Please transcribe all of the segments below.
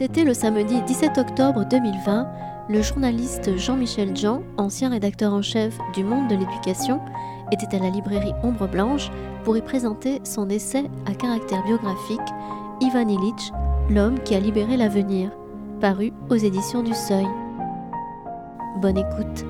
C'était le samedi 17 octobre 2020. Le journaliste Jean-Michel Jean, ancien rédacteur en chef du Monde de l'éducation, était à la librairie Ombre Blanche pour y présenter son essai à caractère biographique Ivan Illich, l'homme qui a libéré l'avenir, paru aux éditions du Seuil. Bonne écoute.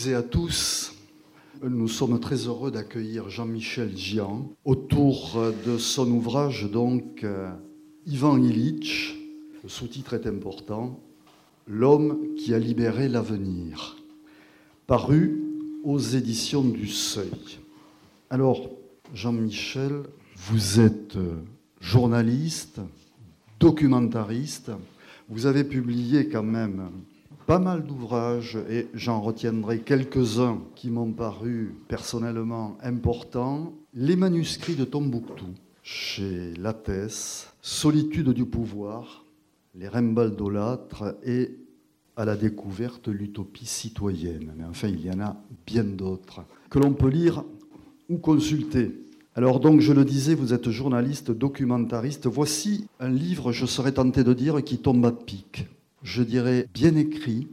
Toutes et à tous. Nous sommes très heureux d'accueillir Jean-Michel Gian autour de son ouvrage, donc euh, Ivan Illich. Le sous-titre est important L'homme qui a libéré l'avenir, paru aux éditions du Seuil. Alors, Jean-Michel, vous êtes journaliste, documentariste. Vous avez publié quand même pas mal d'ouvrages et j'en retiendrai quelques-uns qui m'ont paru personnellement importants. Les manuscrits de Tombouctou chez Lattès, Solitude du pouvoir, Les Rimbaldolâtres et à la découverte l'utopie citoyenne. Mais enfin, il y en a bien d'autres que l'on peut lire ou consulter. Alors donc, je le disais, vous êtes journaliste, documentariste. Voici un livre, je serais tenté de dire, qui tombe à pic je dirais, bien écrit.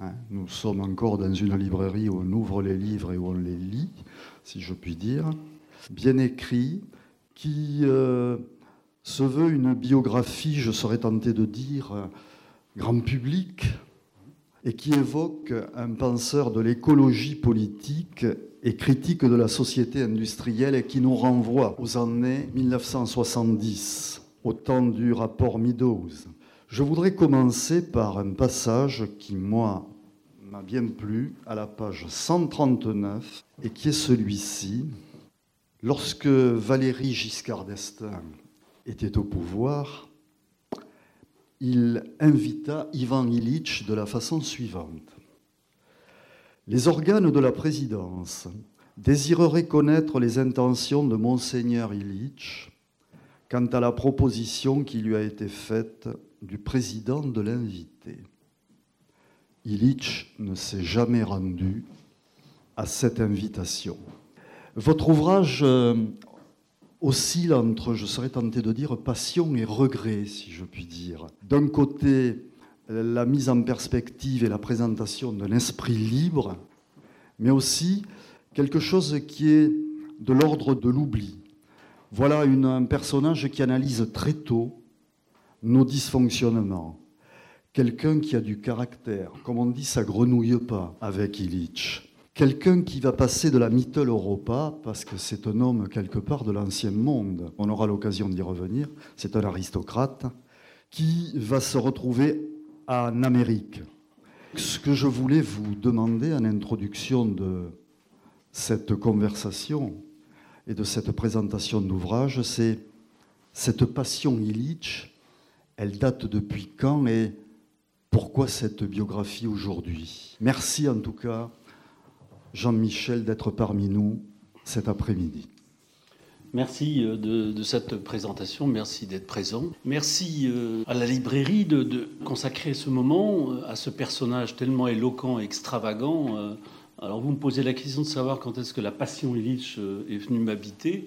Hein, nous sommes encore dans une librairie où on ouvre les livres et où on les lit, si je puis dire. Bien écrit, qui euh, se veut une biographie, je serais tenté de dire, grand public, et qui évoque un penseur de l'écologie politique et critique de la société industrielle et qui nous renvoie aux années 1970, au temps du rapport Meadows. Je voudrais commencer par un passage qui, moi, m'a bien plu, à la page 139, et qui est celui-ci. Lorsque Valéry Giscard d'Estaing était au pouvoir, il invita Ivan Illich de la façon suivante. Les organes de la présidence désireraient connaître les intentions de monseigneur Illich quant à la proposition qui lui a été faite du président de l'invité. Illich ne s'est jamais rendu à cette invitation. Votre ouvrage euh, oscille entre, je serais tenté de dire, passion et regret, si je puis dire. D'un côté, la mise en perspective et la présentation d'un esprit libre, mais aussi quelque chose qui est de l'ordre de l'oubli. Voilà un personnage qui analyse très tôt nos dysfonctionnements. Quelqu'un qui a du caractère, comme on dit, ça grenouille pas avec Illich. Quelqu'un qui va passer de la Mittel Europa, parce que c'est un homme quelque part de l'ancien monde, on aura l'occasion d'y revenir, c'est un aristocrate, qui va se retrouver en Amérique. Ce que je voulais vous demander en introduction de cette conversation et de cette présentation d'ouvrage, c'est cette passion Illich elle date depuis quand et pourquoi cette biographie aujourd'hui? Merci en tout cas, Jean-Michel, d'être parmi nous cet après-midi. Merci euh, de, cette présentation, merci d'être présent. Merci euh, à la librairie de, consacrer ce moment euh, à ce personnage tellement éloquent et extravagant. Alors vous me posez la question de savoir quand est-ce que la passion Illich est venue m'habiter.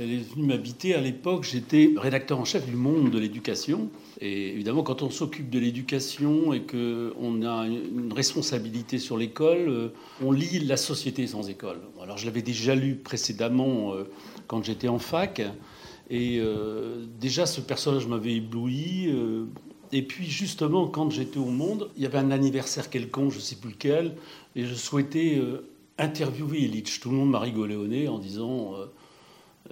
Elle est venue m'habiter à l'époque, j'étais rédacteur en chef du Monde de l'éducation. Et évidemment, quand on s'occupe de l'éducation et qu'on a une responsabilité sur l'école, euh, on lit La société sans école. Alors je l'avais déjà lu précédemment euh, quand j'étais en fac. Et euh, déjà, ce personnage m'avait ébloui. Et puis justement, quand j'étais au Monde, il y avait un anniversaire quelconque, je ne sais plus lequel, et je souhaitais interviewer Illich. Tout le monde m'a rigolé au nez en disant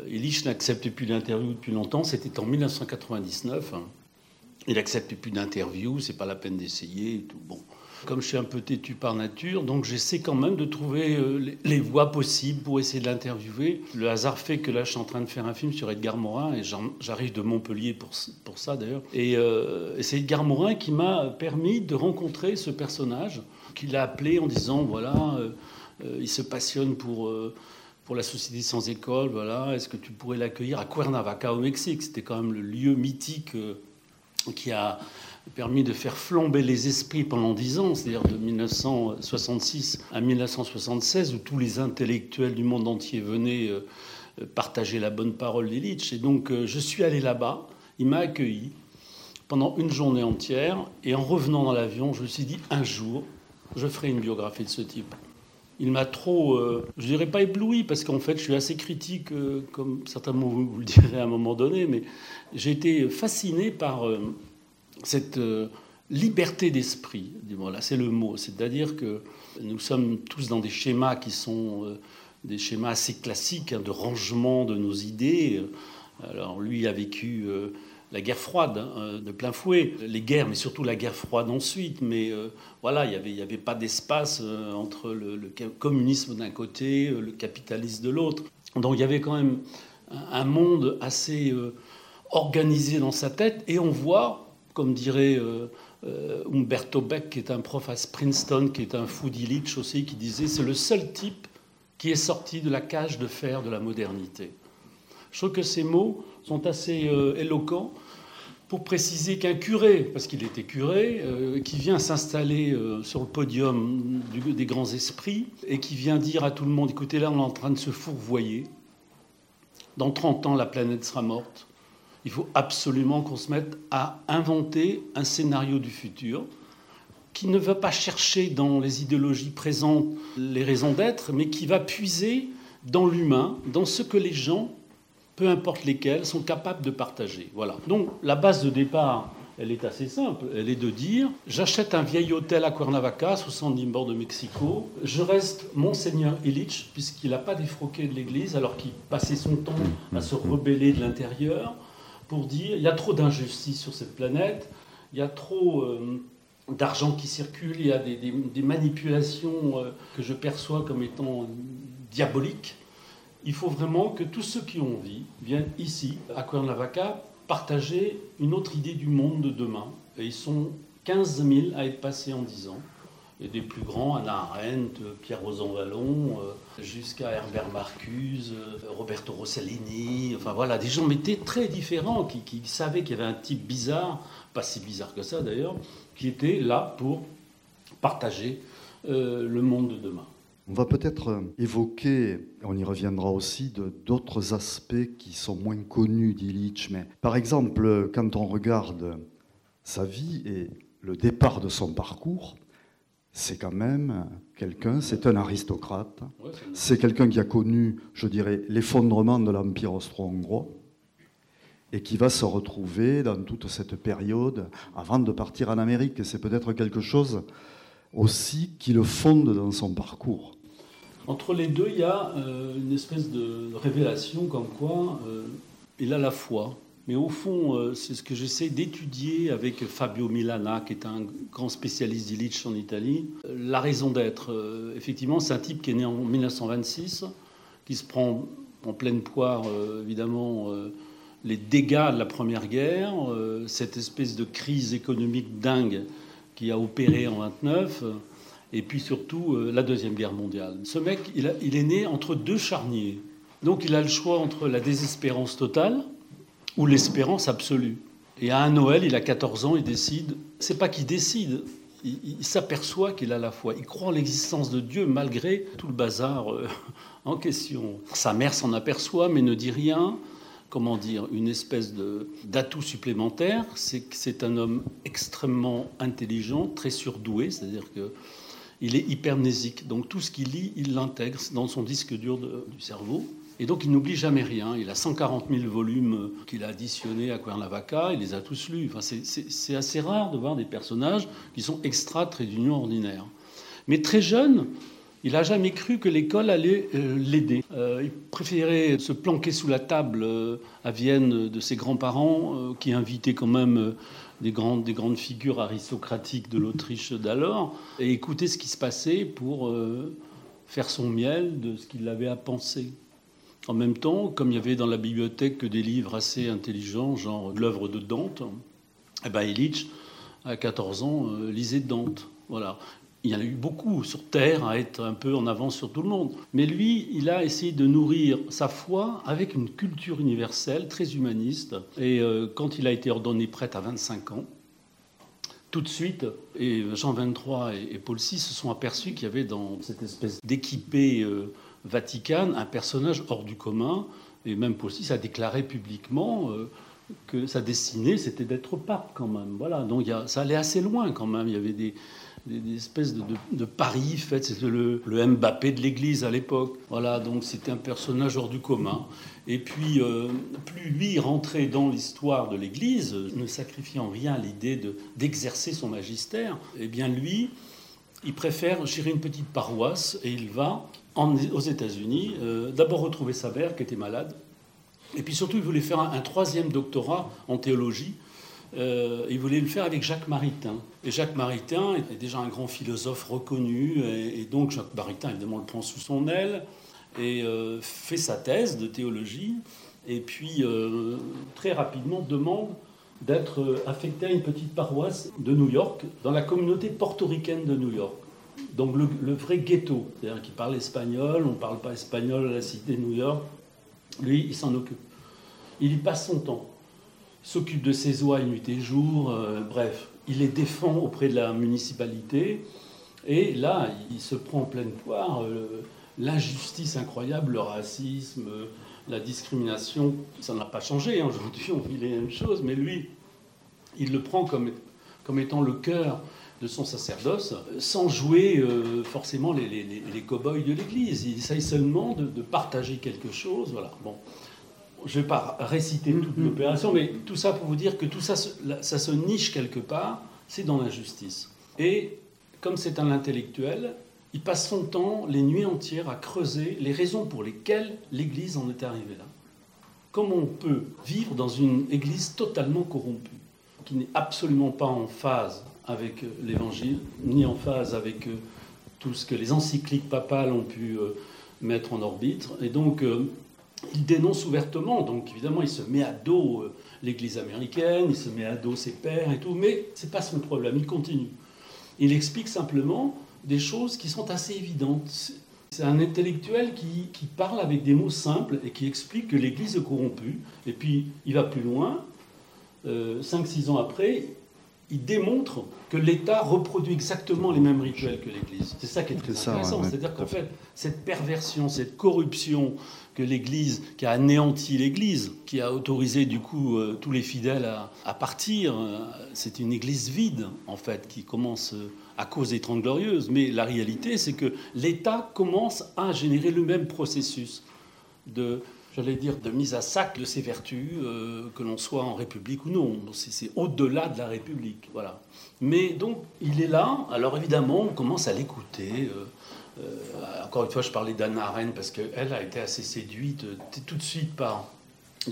Elich n'acceptait plus d'interview depuis longtemps, c'était en 1999. Il n'acceptait plus d'interview, c'est pas la peine d'essayer tout. Bon. Comme je suis un peu têtu par nature, donc j'essaie quand même de trouver euh, les voies possibles pour essayer de l'interviewer. Le hasard fait que là, je suis en train de faire un film sur Edgar Morin, et j'arrive de Montpellier pour, pour ça d'ailleurs. Et, euh, et c'est Edgar Morin qui m'a permis de rencontrer ce personnage qui l'a appelé en disant voilà, il se passionne pour pour la société sans école, voilà, est-ce que tu pourrais l'accueillir à Cuernavaca au Mexique? C'était quand même le lieu mythique qui a permis de faire flamber les esprits pendant dix ans, c'est-à-dire de 1966 à 1976, où tous les intellectuels du monde entier venaient partager la bonne parole d'Illich. Et donc, je suis allé là-bas, il m'a accueilli pendant une journée entière. Et en revenant dans l'avion, je me suis dit, un jour, je ferai une biographie de ce type. Il m'a trop, euh, je dirais pas ébloui, parce qu'en fait, je suis assez critique, euh, comme certainement vous, vous, le direz à un moment donné, mais j'ai été fasciné par euh, cette liberté d'esprit. Voilà, c'est le mot. C'est-à-dire que nous sommes tous dans des schémas qui sont des schémas assez classiques hein, de rangement de nos idées. Alors lui a vécu la guerre froide hein, euh, de plein fouet, les guerres, mais surtout la guerre froide ensuite. Mais euh, voilà, il n'y avait, avait, pas d'espace euh, entre le, communisme d'un côté, le capitalisme de l'autre. Donc il y avait quand même un, monde assez organisé dans sa tête, et on voit, comme dirait Umberto Beck, qui est un prof à Princeton, qui est un fou d'Illich aussi, qui disait c'est le seul type qui est sorti de la cage de fer de la modernité. Je trouve que ces mots sont assez éloquents pour préciser qu'un curé, parce qu'il était curé, euh, qui vient s'installer euh, sur le podium des grands esprits et qui vient dire à tout le monde, écoutez là, on est en train de se fourvoyer. Dans 30 ans, la planète sera morte. Il faut absolument qu'on se mette à inventer un scénario du futur qui ne va pas chercher dans les idéologies présentes les raisons d'être, mais qui va puiser dans l'humain, dans ce que les gens peu importe lesquels, sont capables de partager. Voilà. Donc la base de départ, elle est assez simple. Elle est de dire j'achète un vieil hôtel à Cuernavaca, 70 bords de Mexico. Je reste Monseigneur Illich, puisqu'il n'a pas défroqué de l'église, alors qu'il passait son temps à se rebeller de l'intérieur, pour dire il y a trop d'injustice sur cette planète, il y a trop. Euh, d'argent qui circule, il y a des, manipulations euh, que je perçois comme étant diaboliques il faut vraiment que tous ceux qui ont envie viennent ici, à Cuernavaca, partager une autre idée du monde de demain. Et ils sont 15 000 à être passés en 10 ans. Et des plus grands, Anna Arendt, Pierre Rosan Vallon, euh, jusqu'à Herbert Marcuse, euh, Roberto Rossellini, enfin voilà, des gens mais très différents, qui, savaient qu'il y avait un type bizarre, pas si bizarre que ça d'ailleurs, qui était là pour partager euh, le monde de demain. On va peut-être évoquer, on y reviendra aussi, d'autres aspects qui sont moins connus d'Illich. Mais par exemple, quand on regarde sa vie et le départ de son parcours, c'est quand même quelqu'un, c'est un aristocrate, c'est quelqu'un qui a connu, je dirais, l'effondrement de l'Empire austro-hongrois et qui va se retrouver dans toute cette période avant de partir en Amérique. C'est peut-être quelque chose aussi qui le fonde dans son parcours. Entre les deux, il y a euh, une espèce de révélation comme quoi euh, il a la foi. Mais au fond, euh, c'est ce que j'essaie d'étudier avec Fabio Milana, qui est un grand spécialiste d'Illich en Italie. La raison d'être, effectivement, c'est un type qui est né en 1926, qui se prend en pleine poire, évidemment, les dégâts de la Première Guerre, cette espèce de crise économique dingue qui a opéré en 29 et puis surtout euh, la Deuxième Guerre mondiale. Ce mec, il, est né entre deux charniers. Donc il a le choix entre la désespérance totale ou l'espérance absolue. Et à un Noël, il a 14 ans, il décide, c'est pas qu'il décide, il, s'aperçoit qu'il a la foi. Il croit en l'existence de Dieu malgré tout le bazar euh, en question. Sa mère s'en aperçoit mais ne dit rien comment dire, une espèce d'atout supplémentaire, c'est que c'est un homme extrêmement intelligent, très surdoué, c'est-à-dire que il est hypermnésique. Donc tout ce qu'il lit, il l'intègre dans son disque dur du cerveau. Et donc il n'oublie jamais rien. Il a 140 000 volumes qu'il a additionnés à Cuernavaca, il les a tous lus. Enfin, c'est assez rare de voir des personnages qui sont extra très d'union ordinaire. Mais très jeune, il n'a jamais cru que l'école allait euh, l'aider. Euh, il préférait se planquer sous la table euh, à Vienne de ses grands-parents, qui invitaient quand même des grandes, des grandes figures aristocratiques de l'Autriche d'alors, et écouter ce qui se passait pour euh, faire son miel de ce qu'il avait à penser. En même temps, comme il y avait dans la bibliothèque que des livres assez intelligents, genre l'œuvre de Dante, eh ben Illich, à 14 ans, euh, lisait Dante. Voilà. Il y en a eu beaucoup sur Terre à être un peu en avance sur tout le monde. Mais lui, il a essayé de nourrir sa foi avec une culture universelle très humaniste. Et euh, quand il a été ordonné prêtre à 25 ans, tout de suite, et Jean 23 et, Paul VI se sont aperçus qu'il y avait dans cette espèce d'équipé euh, Vatican un personnage hors du commun. Et même Paul VI a déclaré publiquement euh, que sa destinée, c'était d'être pape quand même. Voilà, donc ça allait assez loin quand même. Il y avait des, des, espèces de, paris faits. C'était le, Mbappé de l'Église à l'époque. Voilà, donc c'était un personnage hors du commun. Et puis, euh, plus lui rentrait dans l'histoire de l'Église, ne sacrifiant rien à l'idée d'exercer son magistère, eh bien lui, il préfère gérer une petite paroisse et il va aux États-Unis euh, d'abord retrouver sa mère qui était malade. Et puis surtout, il voulait faire un troisième doctorat en théologie euh, il voulait le faire avec Jacques Maritain. Et Jacques Maritain est déjà un grand philosophe reconnu, et, donc Jacques Maritain, évidemment, le prend sous son aile et euh, fait sa thèse de théologie, et puis euh, très rapidement demande d'être affecté à une petite paroisse de New York, dans la communauté portoricaine de New York. Donc le, le vrai ghetto, c'est-à-dire qu'il parle espagnol, on ne parle pas espagnol à la cité de New York, lui, il s'en occupe. Il y passe son temps s'occupe de ses oies nuit et jour, euh, bref, il les défend auprès de la municipalité. Et là, il se prend en pleine poire euh, l'injustice incroyable, le racisme, la discrimination. Ça n'a pas changé, hein. aujourd'hui on vit les mêmes choses, mais lui, il le prend comme, étant le cœur de son sacerdoce, sans jouer euh, forcément les cow-boys de l'Église. Il essaye seulement de, de, partager quelque chose. Voilà. Bon je ne vais pas réciter toute mm-hmm. l'opération, mais tout ça pour vous dire que tout ça, ça se niche quelque part, c'est dans l'injustice. Et comme c'est un intellectuel, il passe son temps, les nuits entières, à creuser les raisons pour lesquelles l'Église en est arrivée là. Comment on peut vivre dans une Église totalement corrompue, qui n'est absolument pas en phase avec euh, l'Évangile, ni en phase avec euh, tout ce que les encycliques papales ont pu euh, mettre en orbite. Et donc, il dénonce ouvertement, donc évidemment il se met à dos euh, l'Église américaine, il se met à dos ses pères et tout, mais ce n'est pas son problème, il continue. Il explique simplement des choses qui sont assez évidentes. C'est un intellectuel qui, parle avec des mots simples et qui explique que l'Église est corrompue. Et puis il va plus loin, 5-6 euh, ans après, il démontre que l'État reproduit exactement les mêmes rituels que l'Église. C'est ça qui est très intéressant. C'est-à-dire qu'en fait, cette perversion, cette corruption que l'Église, qui a anéanti l'Église, qui a autorisé du coup euh, tous les fidèles à, partir, euh, c'est une Église vide, en fait, qui commence euh, à cause des Trente Glorieuses. Mais la réalité, c'est que l'État commence à générer le même processus de j'allais dire, de mise à sac de ses vertus, que l'on soit en République ou non. C'est au-delà de la République. Voilà. Mais donc, il est là. Alors évidemment, on commence à l'écouter. Encore une fois, je parlais d'Anna Arendt parce qu'elle a été assez séduite tout de suite par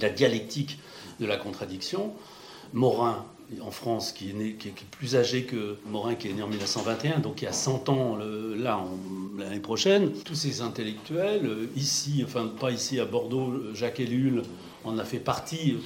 la dialectique de la contradiction. Morin, en France, qui est, né, qui est, plus âgé que Morin, qui est né en 1921, donc il y a 100 ans là, l'année prochaine. Tous ces intellectuels, euh, ici, enfin pas ici à Bordeaux, Jacques Ellul en a fait partie.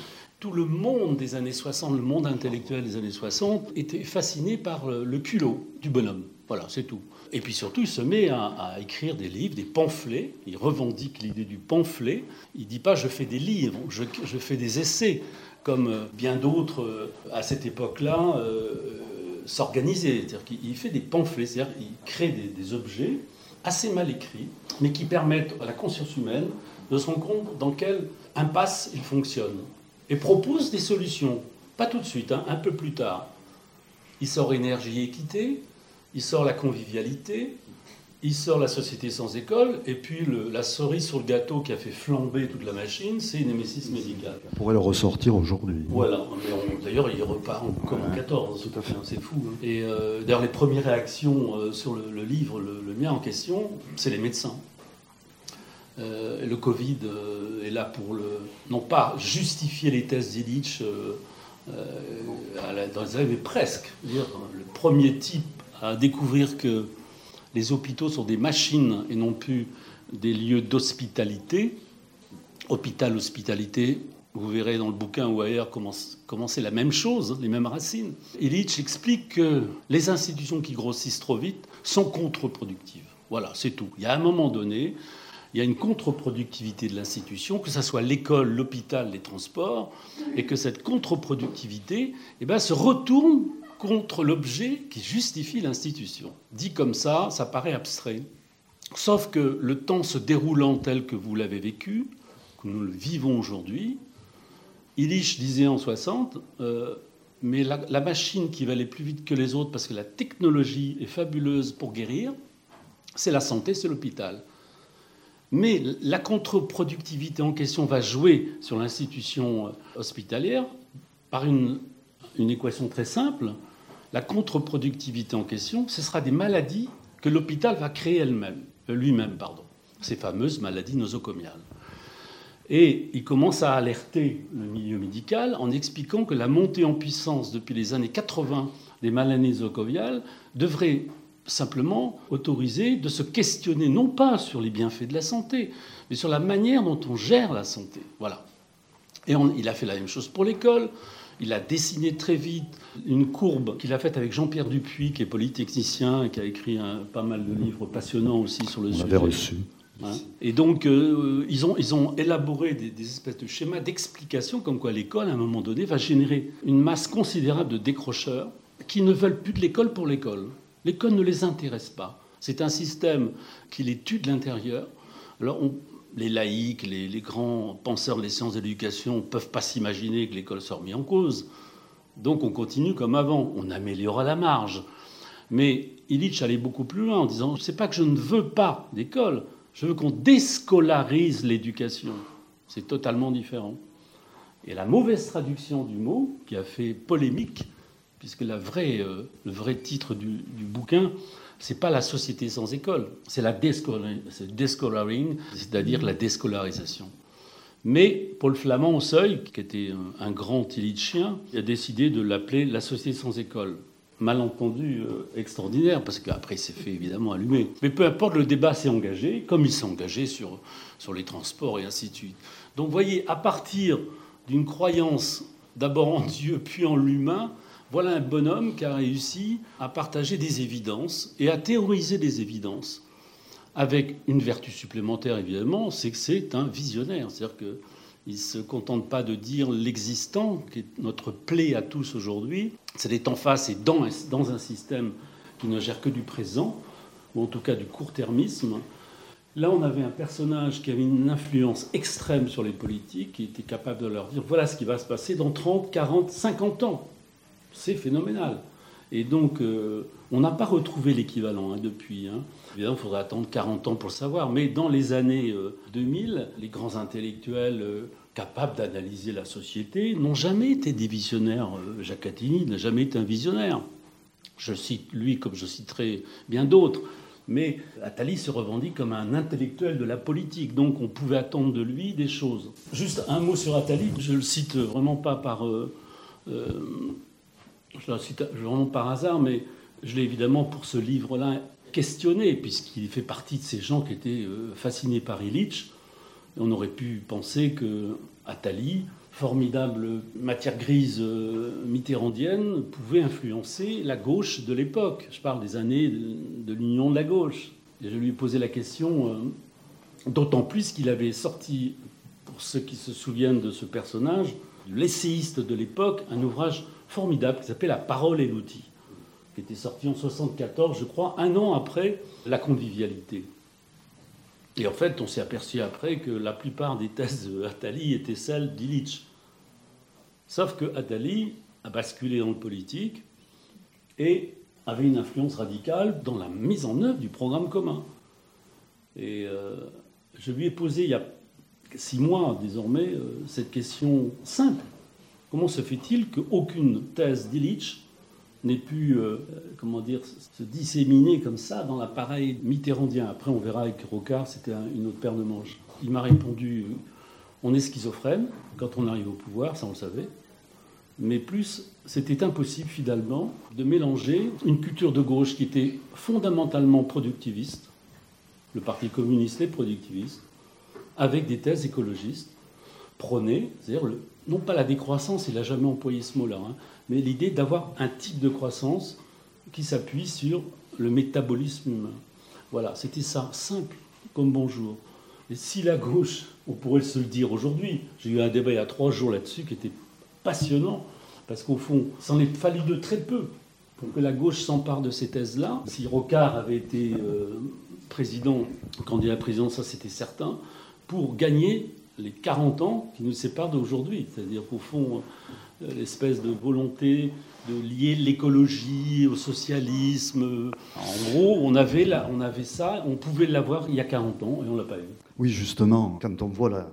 Tout le monde des années 60, le monde intellectuel des années 60, était fasciné par le culot du bonhomme. Voilà, c'est tout. Et puis surtout, il se met à, écrire des livres, des pamphlets. Il revendique l'idée du pamphlet. Il dit pas je fais des livres, je, fais des essais comme euh, bien d'autres euh, à cette époque-là, euh, s'organiser. C'est-à-dire qu'il fait des pamphlets, c'est-à-dire qu'il crée des, objets assez mal écrits, mais qui permettent à la conscience humaine de se rendre compte dans quelle impasse il fonctionne. Et propose des solutions. Pas tout de suite, hein, un peu plus tard. Il sort énergie et équité, il sort la convivialité, il sort la société sans école, et puis la cerise sur le gâteau qui a fait flamber toute la machine, c'est Némésis médical. On pourrait le ressortir aujourd'hui. Voilà, d'ailleurs il repart comme en 14, tout à fait, c'est fou. Hein. Et euh, d'ailleurs les premières réactions euh, sur le, livre, le, mien en question, c'est les médecins. Euh, le Covid est là pour le, non pas justifier les tests d'Illich dans les années, mais presque. Dire, le premier type à découvrir que les hôpitaux sont des machines et non plus des lieux d'hospitalité. Hôpital, hospitalité, vous verrez dans le bouquin ou ailleurs comment, c'est la même chose, les mêmes racines. Illich explique que les institutions qui grossissent trop vite sont contre-productives. Voilà, c'est tout. Il y a un moment donné, il y a une contre-productivité de l'institution, que ce soit l'école, l'hôpital, les transports, et que cette contre-productivité eh ben, se retourne contre l'objet qui justifie l'institution. Dit comme ça, ça paraît abstrait. Sauf que le temps se déroulant tel que vous l'avez vécu, que nous le vivons aujourd'hui, Illich disait en 60, euh, mais la, machine qui va aller plus vite que les autres parce que la technologie est fabuleuse pour guérir, c'est la santé, c'est l'hôpital. Mais la contre-productivité en question va jouer sur l'institution euh, hospitalière par une équation très simple. La contre-productivité en question, ce sera des maladies que l'hôpital va créer. Euh, lui-même, pardon, ces fameuses maladies nosocomiales. Et il commence à alerter le milieu médical en expliquant que la montée en puissance depuis les années 80 des maladies nosocomiales devrait simplement autoriser de se questionner non pas sur les bienfaits de la santé, mais sur la manière dont on gère la santé. Voilà. Et il a fait la même chose pour l'école. Il a dessiné très vite une courbe qu'il a faite avec Jean-Pierre Dupuis, qui est polytechnicien et qui a écrit un, pas mal de livres passionnants aussi sur le On sujet. reçu. Hein et donc, euh, ils, ont, ils ont élaboré des, des espèces de schémas d'explication comme quoi l'école, à un moment donné, va générer une masse considérable de décrocheurs qui ne veulent plus de l'école pour l'école. L'école ne les intéresse pas. C'est un système qui les tue de l'intérieur. Alors, on, les laïcs, les, grands penseurs des sciences de l'éducation ne peuvent pas s'imaginer que l'école soit remise en cause. Donc on continue comme avant, on améliore à la marge. Mais Illich allait beaucoup plus loin en disant, c'est pas que je ne veux pas d'école, je veux qu'on déscolarise l'éducation. C'est totalement différent. Et la mauvaise traduction du mot, qui a fait polémique, puisque euh, le vrai titre du bouquin, c'est pas la société sans école, c'est la déscolaring, c'est-à-dire la déscolarisation. Mais Paul Flamand au Seuil, qui était un, grand chien, a décidé de l'appeler la société sans école. Malentendu euh, extraordinaire, parce qu'après il s'est fait évidemment allumer. Mais peu importe, le débat s'est engagé, comme il s'est engagé sur, sur les transports et ainsi de suite. Donc vous voyez, à partir d'une croyance d'abord en Dieu, puis en l'humain, voilà un bonhomme qui a réussi à partager des évidences et à théoriser des évidences avec une vertu supplémentaire, évidemment, c'est que c'est un visionnaire. C'est-à-dire qu'il ne se contente pas de dire l'existant, qui est notre plaie à tous aujourd'hui. C'est d'être en face et dans, dans un système qui ne gère que du présent, ou en tout cas du court-termisme. Là, on avait un personnage qui avait une influence extrême sur les politiques, qui était capable de leur dire voilà ce qui va se passer dans 30, 40, 50 ans. C'est phénoménal. Et donc, euh, on n'a pas retrouvé l'équivalent hein, depuis. Hein. Évidemment, il faudrait attendre 40 ans pour le savoir. Mais dans les années euh, 2000, les grands intellectuels euh, capables d'analyser la société n'ont jamais été des visionnaires. Euh, Jacques Attini n'a jamais été un visionnaire. Je cite lui comme je citerai bien d'autres. Mais Attali se revendique comme un intellectuel de la politique, donc on pouvait attendre de lui des choses. Juste un mot sur Attali, je le cite vraiment pas par euh, je le cite vraiment par hasard, mais je l'ai évidemment pour ce livre-là questionné, puisqu'il fait partie de ces gens qui étaient fascinés par Illich. On aurait pu penser que Attali, formidable matière grise mitterrandienne, pouvait influencer la gauche de l'époque. Je parle des années de l'union de la gauche. Je lui ai posé la question, d'autant plus qu'il avait sorti, pour ceux qui se souviennent de ce personnage, l'essayiste de l'époque, un ouvrage formidable qui s'appelle La parole et l'outil, qui était sorti en 74, je crois, un an après La convivialité. Et en fait, on s'est aperçu après que la plupart des thèses d'Attali étaient celles d'Illich. Sauf que Attali a basculé dans le politique et avait une influence radicale dans la mise en œuvre du programme commun. Et euh, je lui ai posé il y a six mois désormais euh, cette question simple. Comment se fait-il qu'aucune thèse d'Illich n'ait pu euh, comment dire, se disséminer comme ça dans l'appareil mitterrandien? Après, on verra avec Rocard, c'était un, une autre paire de manches. Il m'a répondu on est schizophrène quand on arrive au pouvoir, ça on le savait. Mais plus, c'était impossible finalement de mélanger une culture de gauche qui était fondamentalement productiviste, le Parti communiste est productiviste, avec des thèses écologistes prônées, c'est-à-dire non pas la décroissance, il n'a jamais employé ce mot-là, hein, mais l'idée d'avoir un type de croissance qui s'appuie sur le métabolisme. Voilà, c'était ça, simple comme bonjour. Et si la gauche, on pourrait se le dire aujourd'hui, j'ai eu un débat il y a trois jours là-dessus qui était passionnant, parce qu'au fond, s'en est fallu de très peu pour que la gauche s'empare de ces thèses-là. Si Rocard avait été euh, président, candidat à la présidence, ça c'était certain, pour gagner les 40 ans qui nous séparent d'aujourd'hui. C'est-à-dire qu'au fond, euh, l'espèce de volonté de lier l'écologie au socialisme. En gros, on avait, on avait ça, on pouvait l'avoir il y a 40 ans et on ne l'a pas eu. Oui, justement, quand on voit la,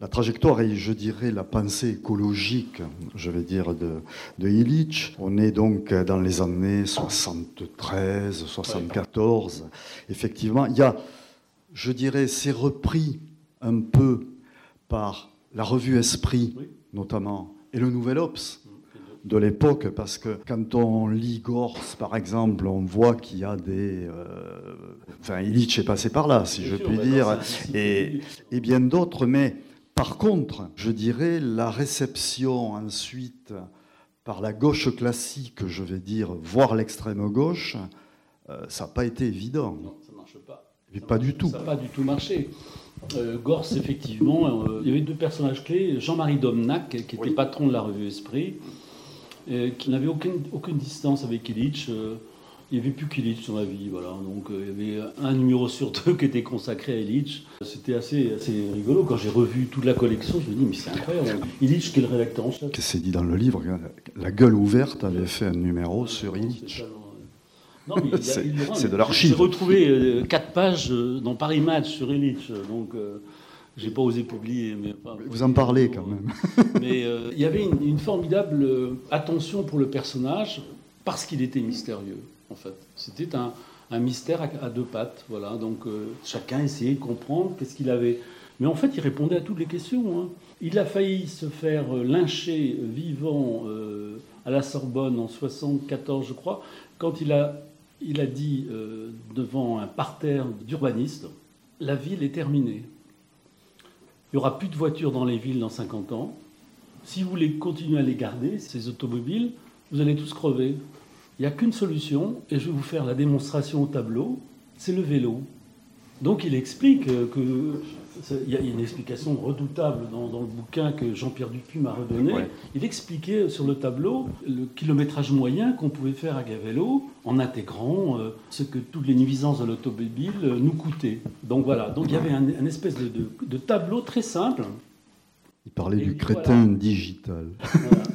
la trajectoire et je dirais la pensée écologique, je vais dire, de, de Illich. On est donc dans les années 73, 74. Effectivement, il y a, je dirais, c'est repris un peu par la revue Esprit, notamment, et le Nouvel Ops de l'époque, parce que quand on lit Gors, par exemple, on voit qu'il y a des... Euh, enfin, Illich est passé par là, si je puis bah dire, et, et, bien d'autres, mais par contre, je dirais la réception ensuite par la gauche classique, je vais dire, voire l'extrême gauche, euh, ça n'a pas été évident. Non, ça ne marche pas. pas du tout. Ça n'a pas du tout marché. Euh, Gors, effectivement, euh, il y avait deux personnages clés. Jean-Marie Domnac, qui était patron de la revue Esprit, qui n'avait aucune, aucune distance avec Illich. il n'y avait plus qu'Illich dans la vie. Voilà. Donc il y avait un numéro sur deux qui était consacré à Illich. C'était assez, assez rigolo. Quand j'ai revu toute la collection, je me dis, mais c'est incroyable. Illich, qui est le rédacteur en chef. C'est dit dans le livre, La Gueule Ouverte avait fait un numéro sur Illich. C'est de l'archive. J'ai retrouvé euh, quatre pages euh, dans Paris Match sur Illich, donc euh, j'ai pas osé publier. Mais, Vous en parlez quand même. mais il y avait une, formidable attention pour le personnage parce qu'il était mystérieux, en fait. C'était un, un, mystère à, deux pattes, voilà. Donc chacun essayait de comprendre qu'est-ce qu'il avait. Mais en fait, il répondait à toutes les questions. Hein. Il a failli se faire lyncher vivant à la Sorbonne en 74, je crois, quand il a il a dit euh, devant un parterre d'urbanistes, la ville est terminée. Il n'y aura plus de voitures dans les villes dans 50 ans. Si vous voulez continuer à les garder, ces automobiles, vous allez tous crever. Il n'y a qu'une solution, et je vais vous faire la démonstration au tableau, c'est le vélo. Donc il explique que il y a une explication redoutable dans, le bouquin que Jean-Pierre Dupuis m'a redonné. Il expliquait sur le tableau le kilométrage moyen qu'on pouvait faire à vélo en intégrant euh, ce que toutes les nuisances de l'automobile euh, nous coûtaient. Donc voilà, donc il y avait un, espèce de, tableau très simple. Il parlait du crétin digital.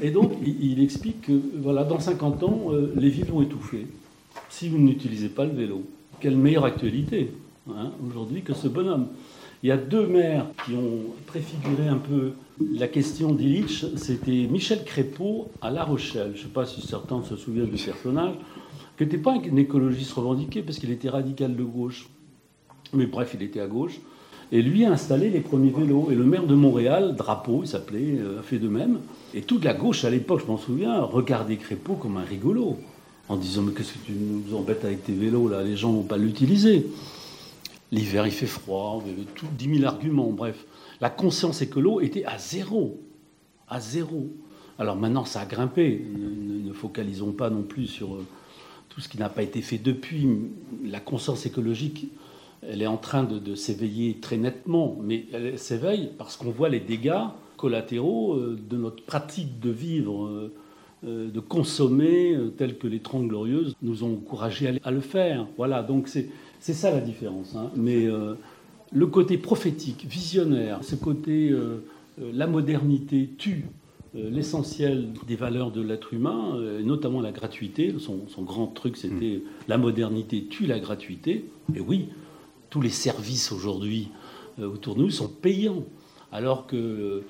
Et donc il, explique que voilà, dans 50 ans, euh, les villes vont étouffer si vous n'utilisez pas le vélo. Quelle meilleure actualité? Hein, aujourd'hui que ce bonhomme. Il y a deux maires qui ont préfiguré un peu la question d'Illich. C'était Michel Crépeau à La Rochelle. Je ne sais pas si certains se souviennent du personnage, qui n'était pas un écologiste revendiqué parce qu'il était radical de gauche. Mais bref, il était à gauche. Et lui a installé les premiers vélos. Et le maire de Montréal, Drapeau, il s'appelait, euh, a fait de même. Et toute la gauche, à l'époque, je m'en souviens, regardait Crépeau comme un rigolo. En disant, mais qu'est-ce que tu nous embêtes avec tes vélos, là? Les gens ne vont pas l'utiliser. L'hiver, il fait froid, tout, 10 000 arguments, bref. La conscience écolo était à zéro. À zéro. Alors maintenant, ça a grimpé. Ne, focalisons pas non plus sur euh, tout ce qui n'a pas été fait depuis. La conscience écologique, elle est en train de, s'éveiller très nettement, mais elle s'éveille parce qu'on voit les dégâts collatéraux euh, de notre pratique de vivre, euh, de consommer, tels que les Trente Glorieuses nous ont encouragés à le faire. Voilà, donc c'est c'est ça la différence. Hein. Mais euh, le côté prophétique, visionnaire, ce côté euh, euh, la modernité tue l'essentiel des valeurs de l'être humain, notamment la gratuité. Son, grand truc, c'était mm. la modernité tue la gratuité. Et oui, tous les services aujourd'hui autour de nous sont payants. Alors que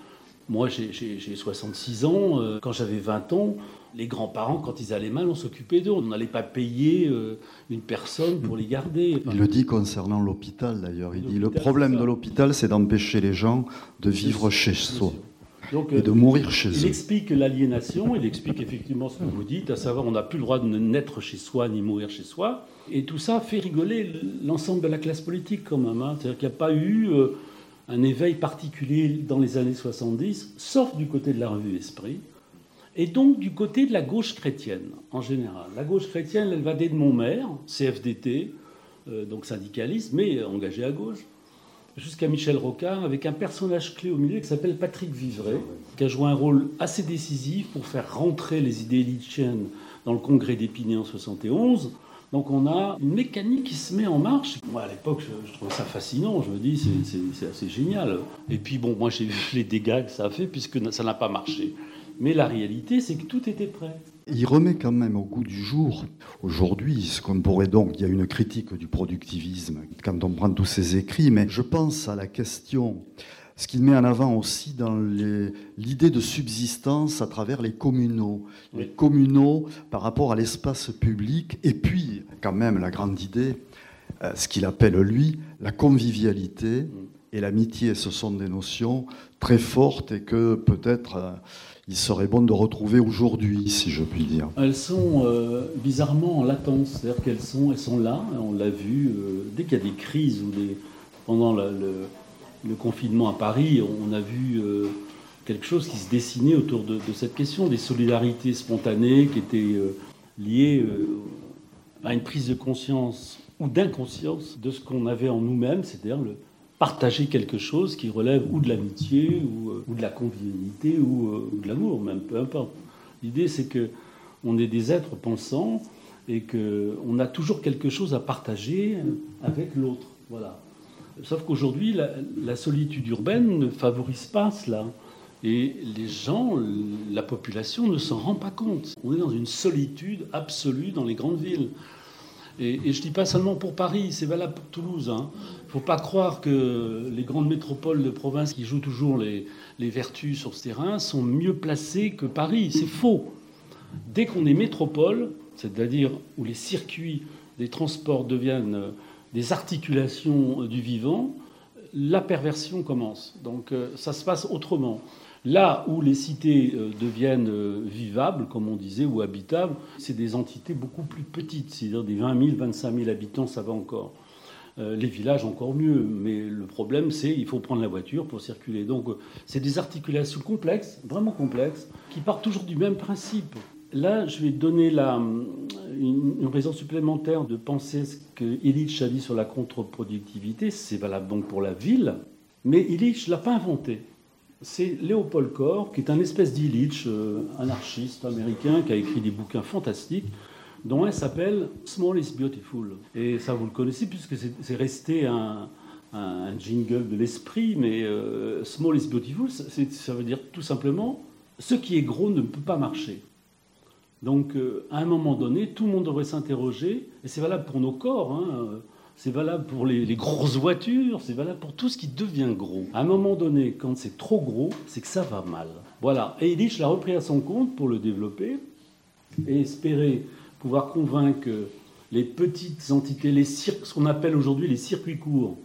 moi, j'ai 66 ans. quand j'avais 20 ans, les grands-parents, quand ils allaient mal, on s'occupait d'eux. On n'allait pas payer euh, une personne pour les garder. il le dit concernant l'hôpital d'ailleurs. Il dit le problème de l'hôpital, c'est d'empêcher les gens de vivre chez soi. et de mourir chez eux. Il explique l'aliénation, il explique effectivement ce que vous dites, à savoir on n'a plus le droit de naître chez soi ni mourir chez soi. Et tout ça fait rigoler l'ensemble de la classe politique quand même. Hein. C'est-à-dire qu'il n'y a pas eu euh, un éveil particulier dans les années 70, sauf du côté de la revue Esprit Et donc du côté de la gauche chrétienne, en général. La gauche chrétienne, elle va d'Edmond Maire, CFDT, euh, donc syndicaliste, mais engagé à gauche, jusqu'à Michel Rocard, avec un personnage clé au milieu qui s'appelle Patrick Vivray, qui a joué un rôle assez décisif pour faire rentrer les idées litchiennes dans le congrès d'Épinay en 71. Donc on a une mécanique qui se met en marche. Moi à l'époque je, trouvais ça fascinant, je me dis c'est assez génial. Et puis bon moi j'ai vu les dégâts que ça a fait puisque ça n'a pas marché. Mais la réalité, c'est que tout était prêt. Il remet quand même au goût du jour, aujourd'hui, ce qu'on pourrait donc, il y a une critique du productivisme quand on prend tous ses écrits, mais je pense à la question, ce qu'il met en avant aussi dans l'idée de subsistance à travers les communaux, les communaux par rapport à l'espace public, et puis quand même la grande idée, euh, ce qu'il appelle lui la convivialité et l'amitié, ce sont des notions très fortes et que peut-être euh, il serait bon de retrouver aujourd'hui, si je puis dire. Elles sont euh, bizarrement en latence, c'est-à-dire qu'elles sont, elles sont là, on l'a vu, euh, dès qu'il y a des crises ou des, pendant le, confinement à Paris, on a vu euh, quelque chose qui se dessinait autour de, cette question, des solidarités spontanées qui étaient liées à une prise de conscience ou d'inconscience de ce qu'on avait en nous-mêmes, c'est-à-dire le, partager quelque chose qui relève ou de l'amitié, ou, euh, de la convivialité, ou, euh, ou de l'amour, même, peu importe. L'idée, c'est que on est des êtres pensants et qu'on a toujours quelque chose à partager avec l'autre. Voilà. Sauf qu'aujourd'hui, la, solitude urbaine ne favorise pas cela. Et les gens, la population ne s'en rend pas compte. On est dans une solitude absolue dans les grandes villes. Et, je ne dis pas seulement pour Paris, c'est valable pour Toulouse. Il hein. ne faut pas croire que les grandes métropoles de province qui jouent toujours les, vertus sur ce terrain sont mieux placées que Paris. C'est faux. Dès qu'on est métropole, c'est-à-dire où les circuits des transports deviennent euh, des articulations du vivant, la perversion commence. Donc euh, ça se passe autrement. Là où les cités euh, deviennent euh, vivables, comme on disait, ou habitables, c'est des entités beaucoup plus petites, c'est-à-dire des 20 000, 25 000 habitants, ça va encore. Euh, les villages encore mieux, mais le problème c'est qu'il faut prendre la voiture pour circuler. Donc c'est des articulations complexes, vraiment complexes, qui partent toujours du même principe. Là, je vais donner une, raison supplémentaire de penser ce que Illich a dit sur la contre-productivité. C'est valable donc pour la ville, mais Illich ne l'a pas inventé c'est Léopold Kohr, qui est un espèce d'Illich, euh, anarchiste américain, qui a écrit des bouquins fantastiques, dont un s'appelle Small is Beautiful. Et ça, vous le connaissez, puisque c'est resté un, jingle de l'esprit, mais euh, Small is Beautiful, ça veut dire tout simplement, ce qui est gros ne peut pas marcher. Donc, euh, à un moment donné, tout le monde devrait s'interroger, et c'est valable pour nos corps, hein, c'est valable pour les, grosses voitures, c'est valable pour tout ce qui devient gros. À un moment donné, quand c'est trop gros, c'est que ça va mal. Voilà. Et Illich l'a repris à son compte pour le développer et espérer pouvoir convaincre les petites entités, les ce qu'on appelle aujourd'hui les circuits courts,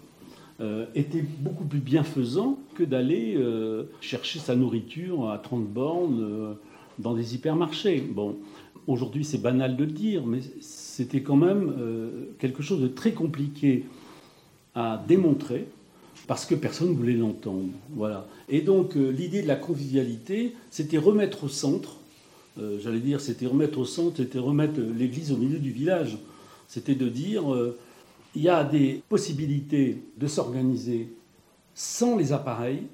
euh, étaient beaucoup plus bienfaisants que d'aller euh, chercher sa nourriture à 30 bornes euh, dans des hypermarchés. Bon, Aujourd'hui, c'est banal de le dire, mais c'était quand même euh, quelque chose de très compliqué à démontrer parce que personne ne voulait l'entendre. Voilà. Et donc, euh, l'idée de la convivialité, c'était remettre au centre, euh, j'allais dire, c'était remettre au centre, c'était remettre l'église au milieu du village. C'était de dire, il y a des possibilités de s'organiser sans les appareils,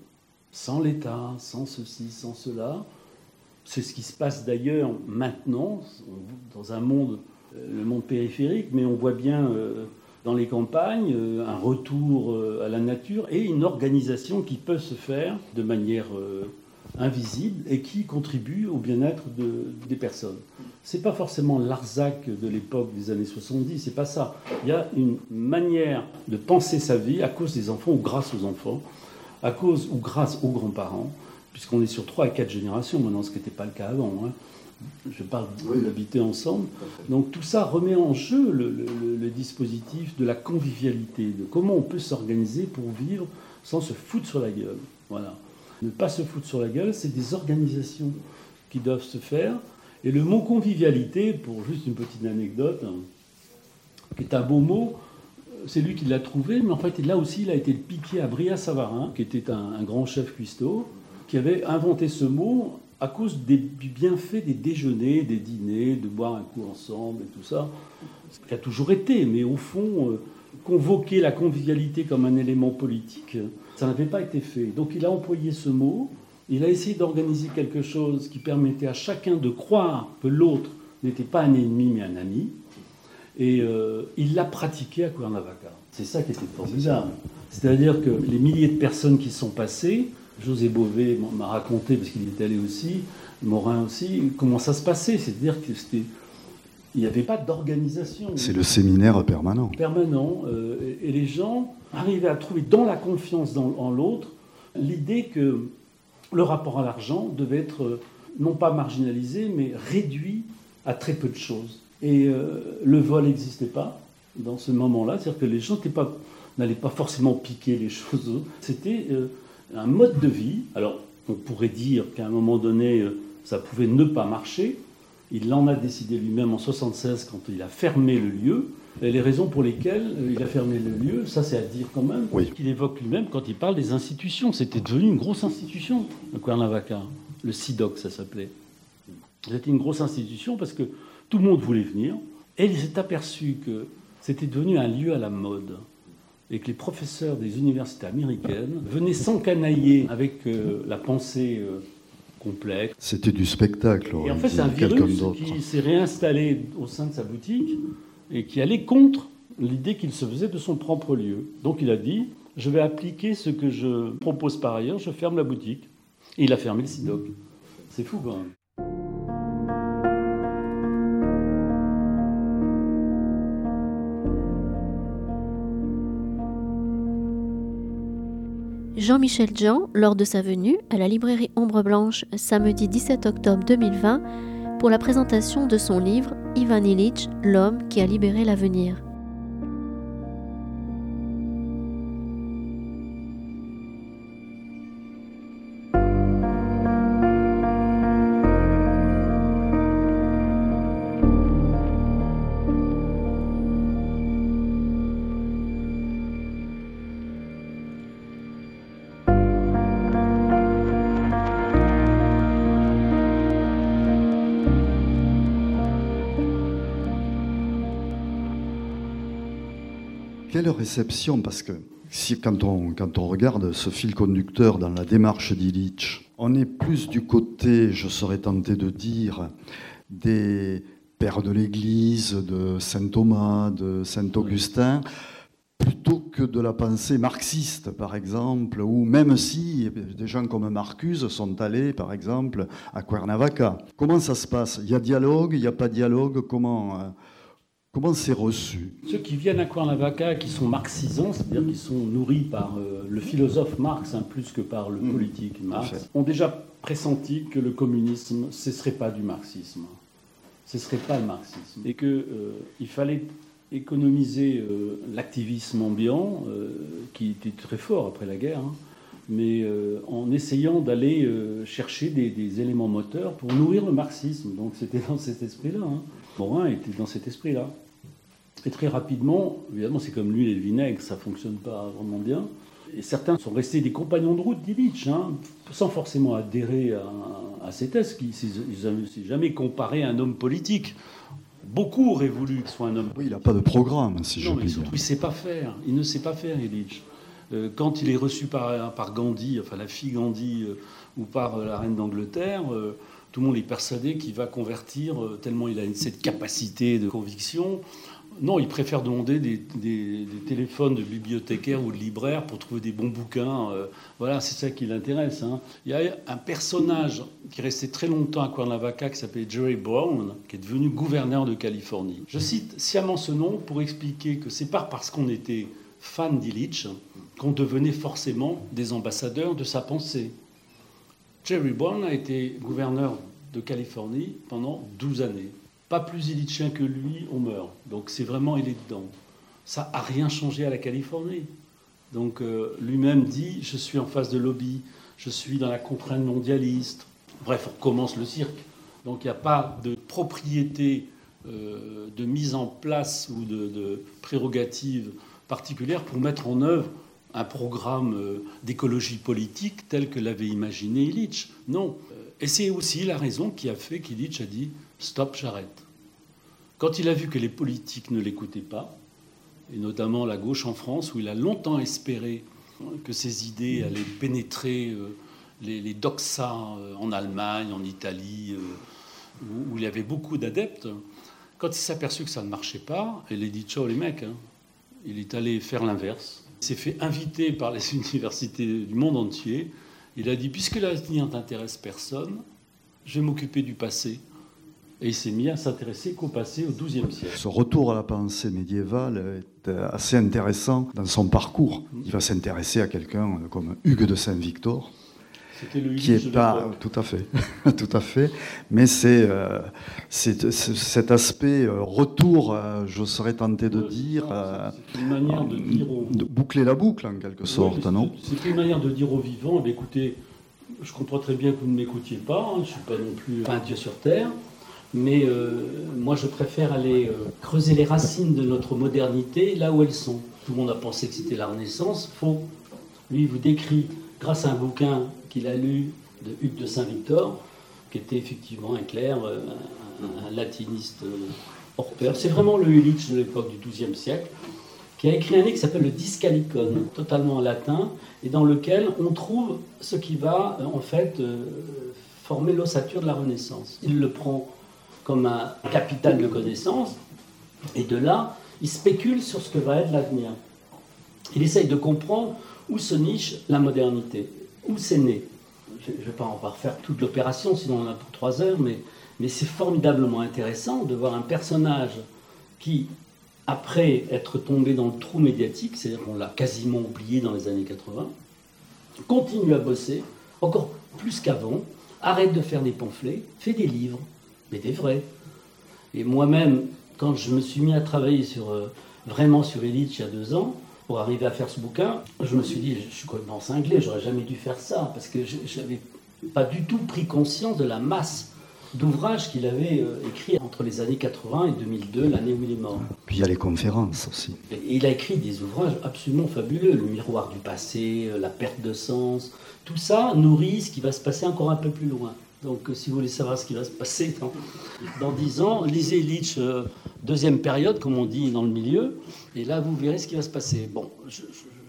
sans l'État, sans ceci, sans cela, c'est ce qui se passe d'ailleurs maintenant dans un monde, euh, le monde périphérique, mais on voit bien euh, dans les campagnes euh, un retour à la nature et une organisation qui peut se faire de manière invisible et qui contribue au bien-être des personnes. C'est pas forcément l'Arzac de l'époque des années 70, c'est pas ça. Il y a une manière de penser sa vie à cause des enfants ou grâce aux enfants, à cause ou grâce aux grands-parents, puisqu'on est sur trois à quatre générations maintenant, ce qui n'était pas le cas avant. Hein. Je parle d'habiter ensemble. Donc tout ça remet en jeu le, dispositif de la convivialité, de comment on peut s'organiser pour vivre sans se foutre sur la gueule. Voilà. Ne pas se foutre sur la gueule, c'est des organisations qui doivent se faire. Et le mot convivialité, pour juste une petite anecdote, hein, qui est un beau mot, c'est lui qui l'a trouvé, mais en fait là aussi il a été piqué à Bria Savarin, qui était un, un grand chef cuistot, qui avait inventé ce mot à cause des, du bienfait des déjeuners, des dîners, de boire un coup ensemble et tout ça, ce qui a toujours été, mais au fond, euh, convoquer la convivialité comme un élément politique, ça n'avait pas été fait. Donc il a employé ce mot, il a essayé d'organiser quelque chose qui permettait à chacun de croire que l'autre n'était pas un ennemi mais un ami, et euh, il l'a pratiqué à Cuernavaca. C'est ça qui était formidable. C'est-à-dire que les milliers de personnes qui sont passées, José Bové m'a raconté, parce qu'il était allé aussi, Morin aussi, comment ça se passait. C'est-à-dire que c'était. Il n'y avait pas d'organisation. C'est le séminaire permanent. Permanent. Euh, et les gens arrivaient à trouver dans la confiance en l'autre l'idée que le rapport à l'argent devait être euh, non pas marginalisé, mais réduit à très peu de choses. Et euh, le vol n'existait pas dans ce moment-là, c'est-à-dire que les gens n'allaient pas, forcément piquer les choses. C'était un mode de vie. Alors, on pourrait dire qu'à un moment donné, euh, ça pouvait ne pas marcher. Il en a décidé lui-même en 76 quand il a fermé le lieu. Et les raisons pour lesquelles euh, il a fermé le lieu, ça c'est à dire quand même, oui. qu'il évoque lui-même quand il parle des institutions. C'était devenu une grosse institution, le Cuernavaca. Le SIDOC, ça s'appelait. C'était une grosse institution parce que tout le monde voulait venir. Et il s'est aperçu que c'était devenu un lieu à la mode et que les professeurs des universités américaines venaient s'encanailler avec euh, la pensée euh, complexe. C'était du spectacle. Et en fait, c'est un virus qui s'est réinstallé au sein de sa boutique et qui allait contre l'idée qu'il se faisait de son propre lieu. Donc il a dit, je vais appliquer ce que je propose par ailleurs, je ferme la boutique. Et il a fermé le SIDOC. C'est fou quand même. Jean-Michel Jean, lors de sa venue à la librairie Ombre Blanche samedi 17 octobre 2020 pour la présentation de son livre Ivan Illich, l'homme qui a libéré l'avenir. Quelle réception Parce que si, quand, on, quand on regarde ce fil conducteur dans la démarche d'Illich, on est plus du côté, je serais tenté de dire, des pères de l'Église, de saint Thomas, de saint Augustin, plutôt que de la pensée marxiste, par exemple, ou même si des gens comme Marcuse sont allés, par exemple, à Cuernavaca. Comment ça se passe? Il y a dialogue, il n'y a pas dialogue? Comment euh, Comment c'est reçu? Ceux qui viennent à Cuernavaca, qui sont marxisants, c'est-à-dire qui sont nourris par euh, le philosophe Marx, hein, plus que par le mm. politique Marx, ont déjà pressenti que le communisme, ce ne serait pas du marxisme. Ce ne serait pas le marxisme. Et qu'il euh, fallait économiser euh, l'activisme ambiant, qui était très fort après la guerre, hein, mais en essayant d'aller chercher des, éléments moteurs pour nourrir le marxisme. Donc c'était dans cet esprit-là. Hein. Morin était dans cet esprit-là. Et très rapidement, évidemment, c'est comme l'huile et le vinaigre, ça ne fonctionne pas vraiment bien. Et certains sont restés des compagnons de route d'Illich, hein, sans forcément adhérer à, à ses thèses. Ils n'ont jamais comparé à un homme politique. Beaucoup auraient voulu qu'il soit un homme. Oui, il n'a pas de programme, si je puis dire. Il ne sait pas faire. Il ne sait pas faire, Illich. Euh, quand il est reçu par, par, Gandhi, enfin la fille Gandhi, euh, ou par euh, la reine d'Angleterre, tout le monde est persuadé qu'il va convertir, tellement il a cette capacité de conviction. Non, il préfère demander des, téléphones de bibliothécaires ou de libraires pour trouver des bons bouquins. Euh, voilà, c'est ça qui l'intéresse. Hein. Il y a un personnage qui restait très longtemps à Cuernavaca qui s'appelait Jerry Brown, qui est devenu gouverneur de Californie. Je cite sciemment ce nom pour expliquer que c'est pas parce qu'on était fan d'Illich qu'on devenait forcément des ambassadeurs de sa pensée. Jerry Brown a été gouverneur de Californie pendant 12 années pas plus illichien que lui, on meurt. Donc c'est vraiment, il est dedans. Ça n'a rien changé à la Californie. Donc euh, lui-même dit, je suis en face de lobby, je suis dans la contrainte mondialiste. Bref, on commence le cirque. Donc il n'y a pas de propriété euh, de mise en place ou de, de prérogative particulière pour mettre en œuvre un programme euh, d'écologie politique tel que l'avait imaginé Illich. Non. Et c'est aussi la raison qui a fait qu'Illich a dit stop, j'arrête. Quand il a vu que les politiques ne l'écoutaient pas, et notamment la gauche en France, où il a longtemps espéré que ses idées allaient pénétrer euh, les, les doxas euh, en Allemagne, en Italie, où, il y avait beaucoup d'adeptes, quand il s'est aperçu que ça ne marchait pas, il a dit ciao les mecs, hein. il est allé faire l'inverse s'est fait inviter par les universités du monde entier. Il a dit, puisque l'avenir n'intéresse personne, je vais m'occuper du passé. Et il s'est mis à s'intéresser qu'au passé, au XIIe siècle. Ce retour à la pensée médiévale est assez intéressant dans son parcours. Il va s'intéresser à quelqu'un comme Hugues de Saint-Victor, qui est pas tout à fait, tout à fait. Mais c'est euh, cet aspect euh, retour, euh, je serais tenté de dire, une manière de, dire de boucler la boucle en quelque sorte, non C'est une manière de dire aux vivants, eh écoutez, je comprends très bien que vous ne m'écoutiez pas, hein, je ne suis pas non plus un dieu sur terre. Mais moi, je préfère aller creuser les racines de notre modernité là où elles sont. Tout le monde a pensé que c'était la Renaissance. Faux. Lui, il vous décrit, grâce à un bouquin qu'il a lu de Hugues de Saint-Victor, qui était effectivement un clerc, euh, un, latiniste euh, hors pair. C'est vraiment le Ulrich de l'époque du XIIe siècle, qui a écrit un livre qui s'appelle le Discalicon, totalement en latin, et dans lequel on trouve ce qui va euh, en fait former l'ossature de la Renaissance. Il le prend comme un capital de connaissances, et de là, il spécule sur ce que va être l'avenir. Il essaye de comprendre où se niche la modernité où c'est né. Je ne vais pas en refaire toute l'opération, sinon on en a pour trois heures, mais, mais c'est formidablement intéressant de voir un personnage qui, après être tombé dans le trou médiatique, c'est-à-dire qu'on l'a quasiment oublié dans les années 80, continue à bosser, encore plus qu'avant, arrête de faire des pamphlets, fait des livres, des vrais. Et moi-même, quand je me suis mis à travailler sur, euh, vraiment sur Elite il y a deux ans, pour arriver à faire ce bouquin, je me suis dit, je suis complètement cinglé, j'aurais jamais dû faire ça, parce que je n'avais pas du tout pris conscience de la masse d'ouvrages qu'il avait euh, écrits entre les années 80 et 2002, l'année où il est mort. Puis il y a les conférences aussi. Et il a écrit des ouvrages absolument fabuleux, Le miroir du passé, euh, La perte de sens, tout ça nourrit ce qui va se passer encore un peu plus loin. Donc, euh, si vous voulez savoir ce qui va se passer dans, dix ans, lisez Litch, euh, deuxième période, comme on dit dans le milieu, et là, vous verrez ce qui va se passer. Bon, je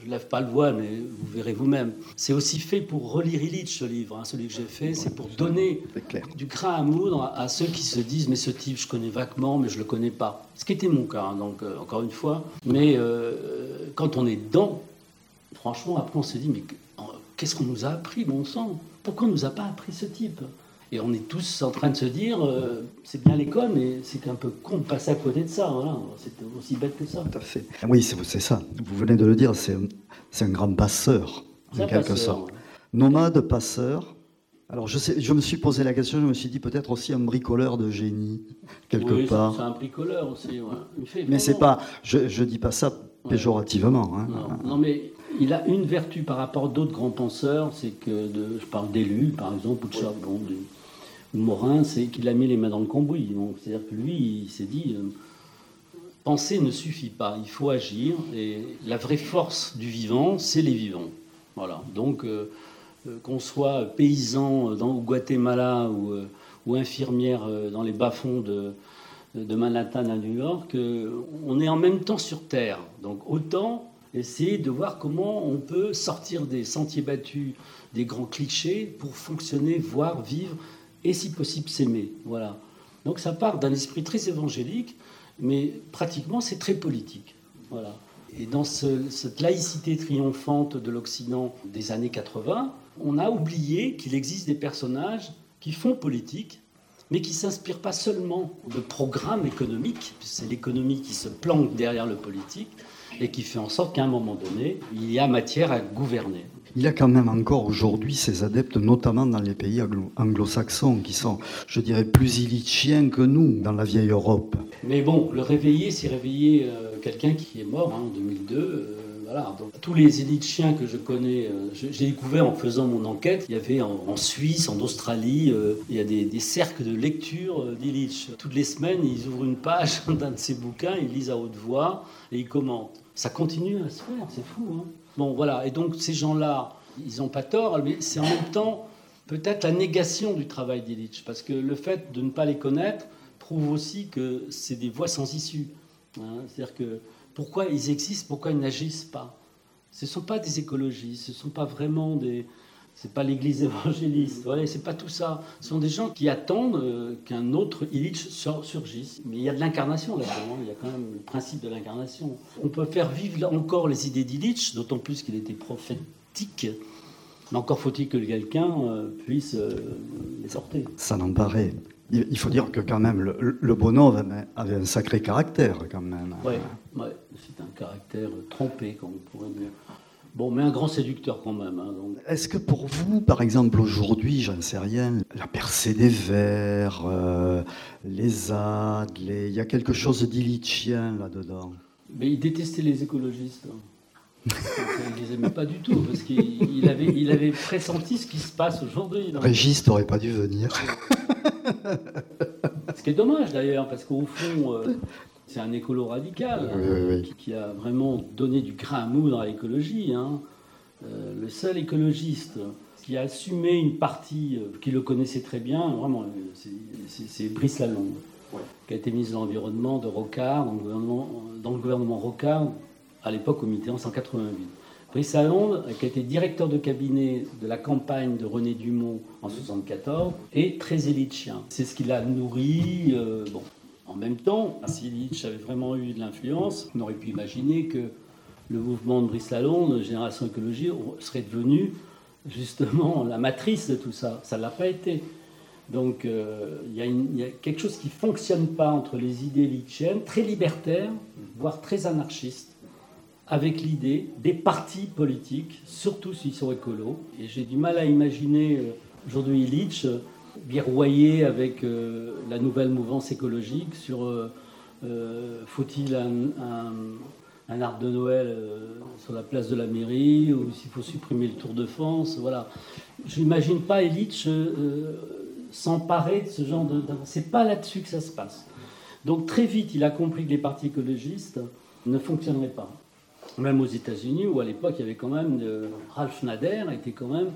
ne lève pas le voile, mais vous verrez vous-même. C'est aussi fait pour relire Illich, ce livre. Hein, celui que j'ai fait, c'est pour donner du grain à moudre à, ceux qui se disent Mais ce type, je connais vaguement, mais je ne le connais pas. Ce qui était mon cas, hein, donc, euh, encore une fois. Mais quand on est dedans, franchement, après, on se dit Mais qu'est-ce qu'on nous a appris, bon sang? Pourquoi on ne nous a pas appris ce type? Et on est tous en train de se dire, euh, c'est bien l'école, mais c'est un peu con de passer à côté de ça. Voilà. C'est aussi bête que ça. Tout à fait. Oui, c'est ça. Vous venez de le dire, c'est un, grand passeur, en quelque sorte. Nomade, passeur. Alors, je, sais, je me suis posé la question, je me suis dit peut-être aussi un bricoleur de génie, quelque oui, part. C'est un bricoleur aussi, Mais c'est pas, je ne dis pas ça péjorativement. Hein. non, mais il a une vertu par rapport à d'autres grands penseurs, c'est que, de, je parle d'élu, par exemple, ou de Charbon, de Morin, c'est qu'il a mis les mains dans le cambouis. C'est-à-dire que lui, il s'est dit, euh, penser ne suffit pas, il faut agir, et la vraie force du vivant, c'est les vivants. Voilà. Donc, euh, euh, qu'on soit paysan dans, au Guatemala ou, infirmière dans les bas-fonds de, de Manhattan à New York, on est en même temps sur Terre. Donc, autant essayer de voir comment on peut sortir des sentiers battus, des grands clichés pour fonctionner, voir, vivre et si possible s'aimer. Voilà. Donc ça part d'un esprit très évangélique, mais pratiquement c'est très politique. Voilà. Et dans cette laïcité triomphante de l'Occident des années 80, on a oublié qu'il existe des personnages qui font politique, mais qui ne s'inspirent pas seulement de programmes économiques, c'est l'économie qui se planque derrière le politique, et qui fait en sorte qu'à un moment donné, il y a matière à gouverner. Il y a quand même encore aujourd'hui ces adeptes, notamment dans les pays anglo-saxons, qui sont, je dirais, plus illichiens que nous dans la vieille Europe. Mais bon, le réveiller, c'est réveiller euh, quelqu'un qui est mort hein, en 2002. Euh, voilà. Donc, tous les Illichiens que je connais, euh, j'ai découvert en faisant mon enquête, il y avait en, Suisse, en Australie, il y a des, des, cercles de lecture d'Illich. Toutes les semaines, ils ouvrent une page d'un de ses bouquins, ils lisent à haute voix et ils commentent ça continue à se faire, c'est fou. Hein Bon, voilà. Et donc, ces gens-là, ils n'ont pas tort, mais c'est en même temps peut-être la négation du travail d'Illich, parce que le fait de ne pas les connaître prouve aussi que c'est des voies sans issue. Hein. C'est-à-dire que pourquoi ils existent, pourquoi ils n'agissent pas? Ce ne sont pas des écologistes, ce ne sont pas vraiment des, c'est pas l'Église évangéliste, voilà, c'est pas tout ça. Ce sont des gens qui attendent euh, qu'un autre Illich surgisse. Mais il y a de l'incarnation là-dedans, hein. il y a quand même le principe de l'incarnation. On peut faire vivre encore les idées d'Illich, d'autant plus qu'il était prophétique. Mais encore faut-il que quelqu'un euh, puisse euh, les sortir. Ça n'en paraît. Il faut dire que quand même le, le bonhomme avait un sacré caractère quand même. Oui, ouais, c'est un caractère trompé, comme on pourrait dire. Bon, mais un grand séducteur quand même. Hein, Est-ce que pour vous, par exemple, aujourd'hui, j'en sais rien, la percée des vers, euh, les ZAD, il y a quelque chose d'illichien là-dedans? Mais il détestait les écologistes. il ne les aimait pas du tout, parce qu'il avait, il avait pressenti ce qui se passe aujourd'hui. Régis n'aurait pas dû venir. ce qui est dommage d'ailleurs, parce qu'au fond, euh, c'est un écolo radical Qui, a vraiment donné du grain à moudre à l'écologie. Hein. Euh, le seul écologiste qui a assumé une partie, euh, qui le connaissait très bien, vraiment, c'est Brice Lalonde, qui a été ministre de l'Environnement de Rocard, dans le gouvernement, dans le gouvernement Rocard, à l'époque au Mitterrand, en 88. Brice Lalonde, qui a été directeur de cabinet de la campagne de René Dumont en 1974, est très élitien. C'est ce qui l'a nourri. Euh, bon. En même temps, si Illich avait vraiment eu de l'influence, on aurait pu imaginer que le mouvement de Brice Lalonde, Génération Écologie, serait devenu justement la matrice de tout ça. Ça ne l'a pas été. Donc euh, il y, a quelque chose qui ne fonctionne pas entre les idées litchiennes, très libertaires, voire très anarchistes, avec l'idée des partis politiques, surtout s'ils sont écolos. Et j'ai du mal à imaginer euh, aujourd'hui Illich guerroyer avec euh, la nouvelle mouvance écologique sur euh, euh, faut-il un, arbre de Noël sur la place de la mairie ou s'il faut supprimer le Tour de France. Voilà. Je n'imagine pas Elitch s'emparer de ce genre de. C'est pas là-dessus que ça se passe. Donc très vite, il a compris que les partis écologistes ne fonctionneraient pas. Même aux États-Unis, où à l'époque, il y avait quand même. Ralph Nader était quand même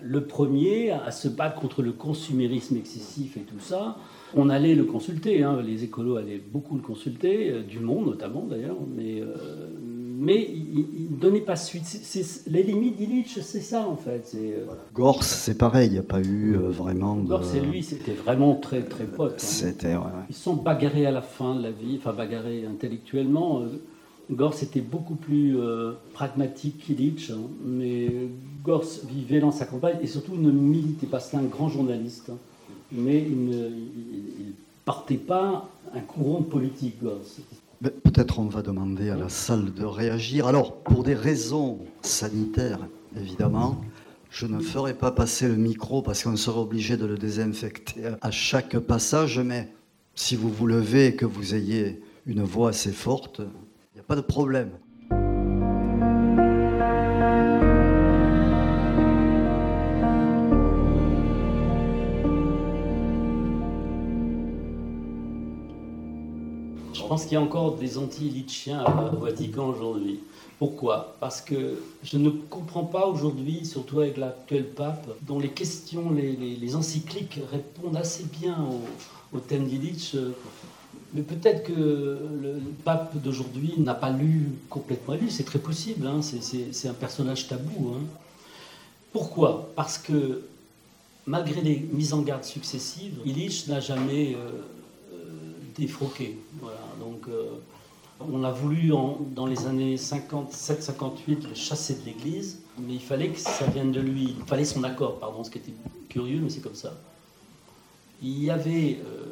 le premier à se battre contre le consumérisme excessif et tout ça. On allait le consulter, hein. les écolos allaient beaucoup le consulter, euh, du monde notamment d'ailleurs, mais, euh, mais il ne donnait pas suite. les limites d'Illich, c'est ça en fait. Euh, Gors, c'est pareil, il n'y a pas eu vraiment. De... Gors et lui, c'était vraiment très très potes. Hein. C'était, Ils sont bagarrés à la fin de la vie, enfin bagarrés intellectuellement. Gors était beaucoup plus pragmatique qu'Illich, hein. mais Gors vivait dans sa campagne et surtout ne militait pas. C'était un grand journaliste, hein. mais il ne partait pas un courant politique, Gors. Peut-être on va demander à la salle de réagir. Alors, pour des raisons sanitaires, évidemment, je ne ferai pas passer le micro parce qu'on serait obligé de le désinfecter à chaque passage, mais si vous vous levez et que vous ayez une voix assez forte, pas de problème. Je pense qu'il y a encore des anti-litchiens au Vatican aujourd'hui. Pourquoi? Parce que je ne comprends pas aujourd'hui, surtout avec l'actuel pape, dont les questions, les, encycliques répondent assez bien au, thème d'Illich. Mais peut-être que le pape d'aujourd'hui n'a pas lu complètement lu, c'est très possible, hein. c'est un personnage tabou. Hein. Pourquoi? Parce que malgré les mises en garde successives, Illich n'a jamais euh, euh, défroqué. Voilà. Donc, euh, on a voulu, dans les années 57-58, le chasser de l'Église, mais il fallait que ça vienne de lui. Il fallait son accord, pardon, ce qui était curieux, mais c'est comme ça. Il y avait euh,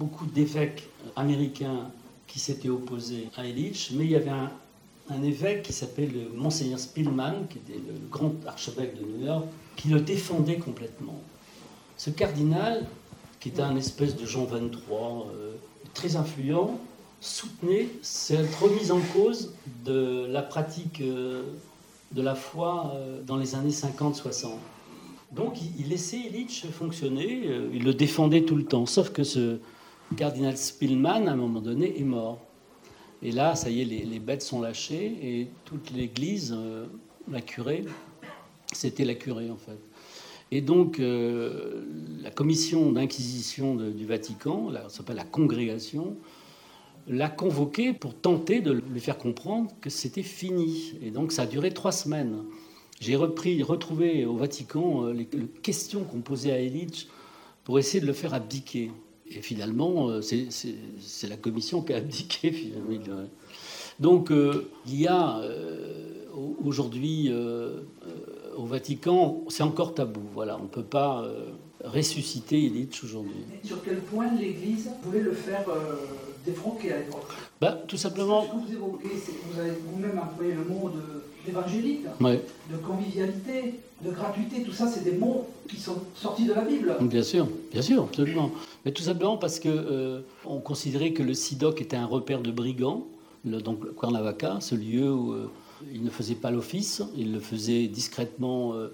beaucoup d'évêques américains qui s'étaient opposés à Elich, mais il y avait un, évêque qui s'appelait le Monseigneur Spillman, qui était le grand archevêque de New York, qui le défendait complètement. Ce cardinal, qui était un espèce de Jean 23, euh, très influent, soutenait cette remise en cause de la pratique euh, de la foi euh, dans les années 50-60. Donc il laissait Illich fonctionner, il le défendait tout le temps, sauf que ce cardinal Spillman, à un moment donné, est mort. Et là, ça y est, les, bêtes sont lâchées et toute l'église, euh, la curée, c'était la curée en fait. Et donc, euh, la commission d'inquisition du Vatican, ça s'appelle la congrégation, l'a convoqué pour tenter de lui faire comprendre que c'était fini. Et donc, ça a duré trois semaines. J'ai repris, retrouvé au Vatican euh, les, questions qu'on posait à Illich pour essayer de le faire abdiquer. Et finalement, euh, c'est la commission qui a abdiqué. Finalement. Donc, il y a aujourd'hui au Vatican, c'est encore tabou. Voilà, on ne peut pas euh, ressusciter Illich aujourd'hui. Sur quel point l'Église voulait le faire euh, défroquer à l'époque? Bah, Tout simplement. Ce que vous évoquez, c'est que vous avez vous-même employé le mot d'évangélique, de, convivialité, de gratuité. Tout ça, c'est des mots qui sont sortis de la Bible. Bien sûr, bien sûr, absolument. Mais tout simplement parce que euh, on considérait que le SIDOC était un repère de brigands, le, donc Cuernavaca, ce lieu où il ne faisait pas l'office, il le faisait discrètement euh,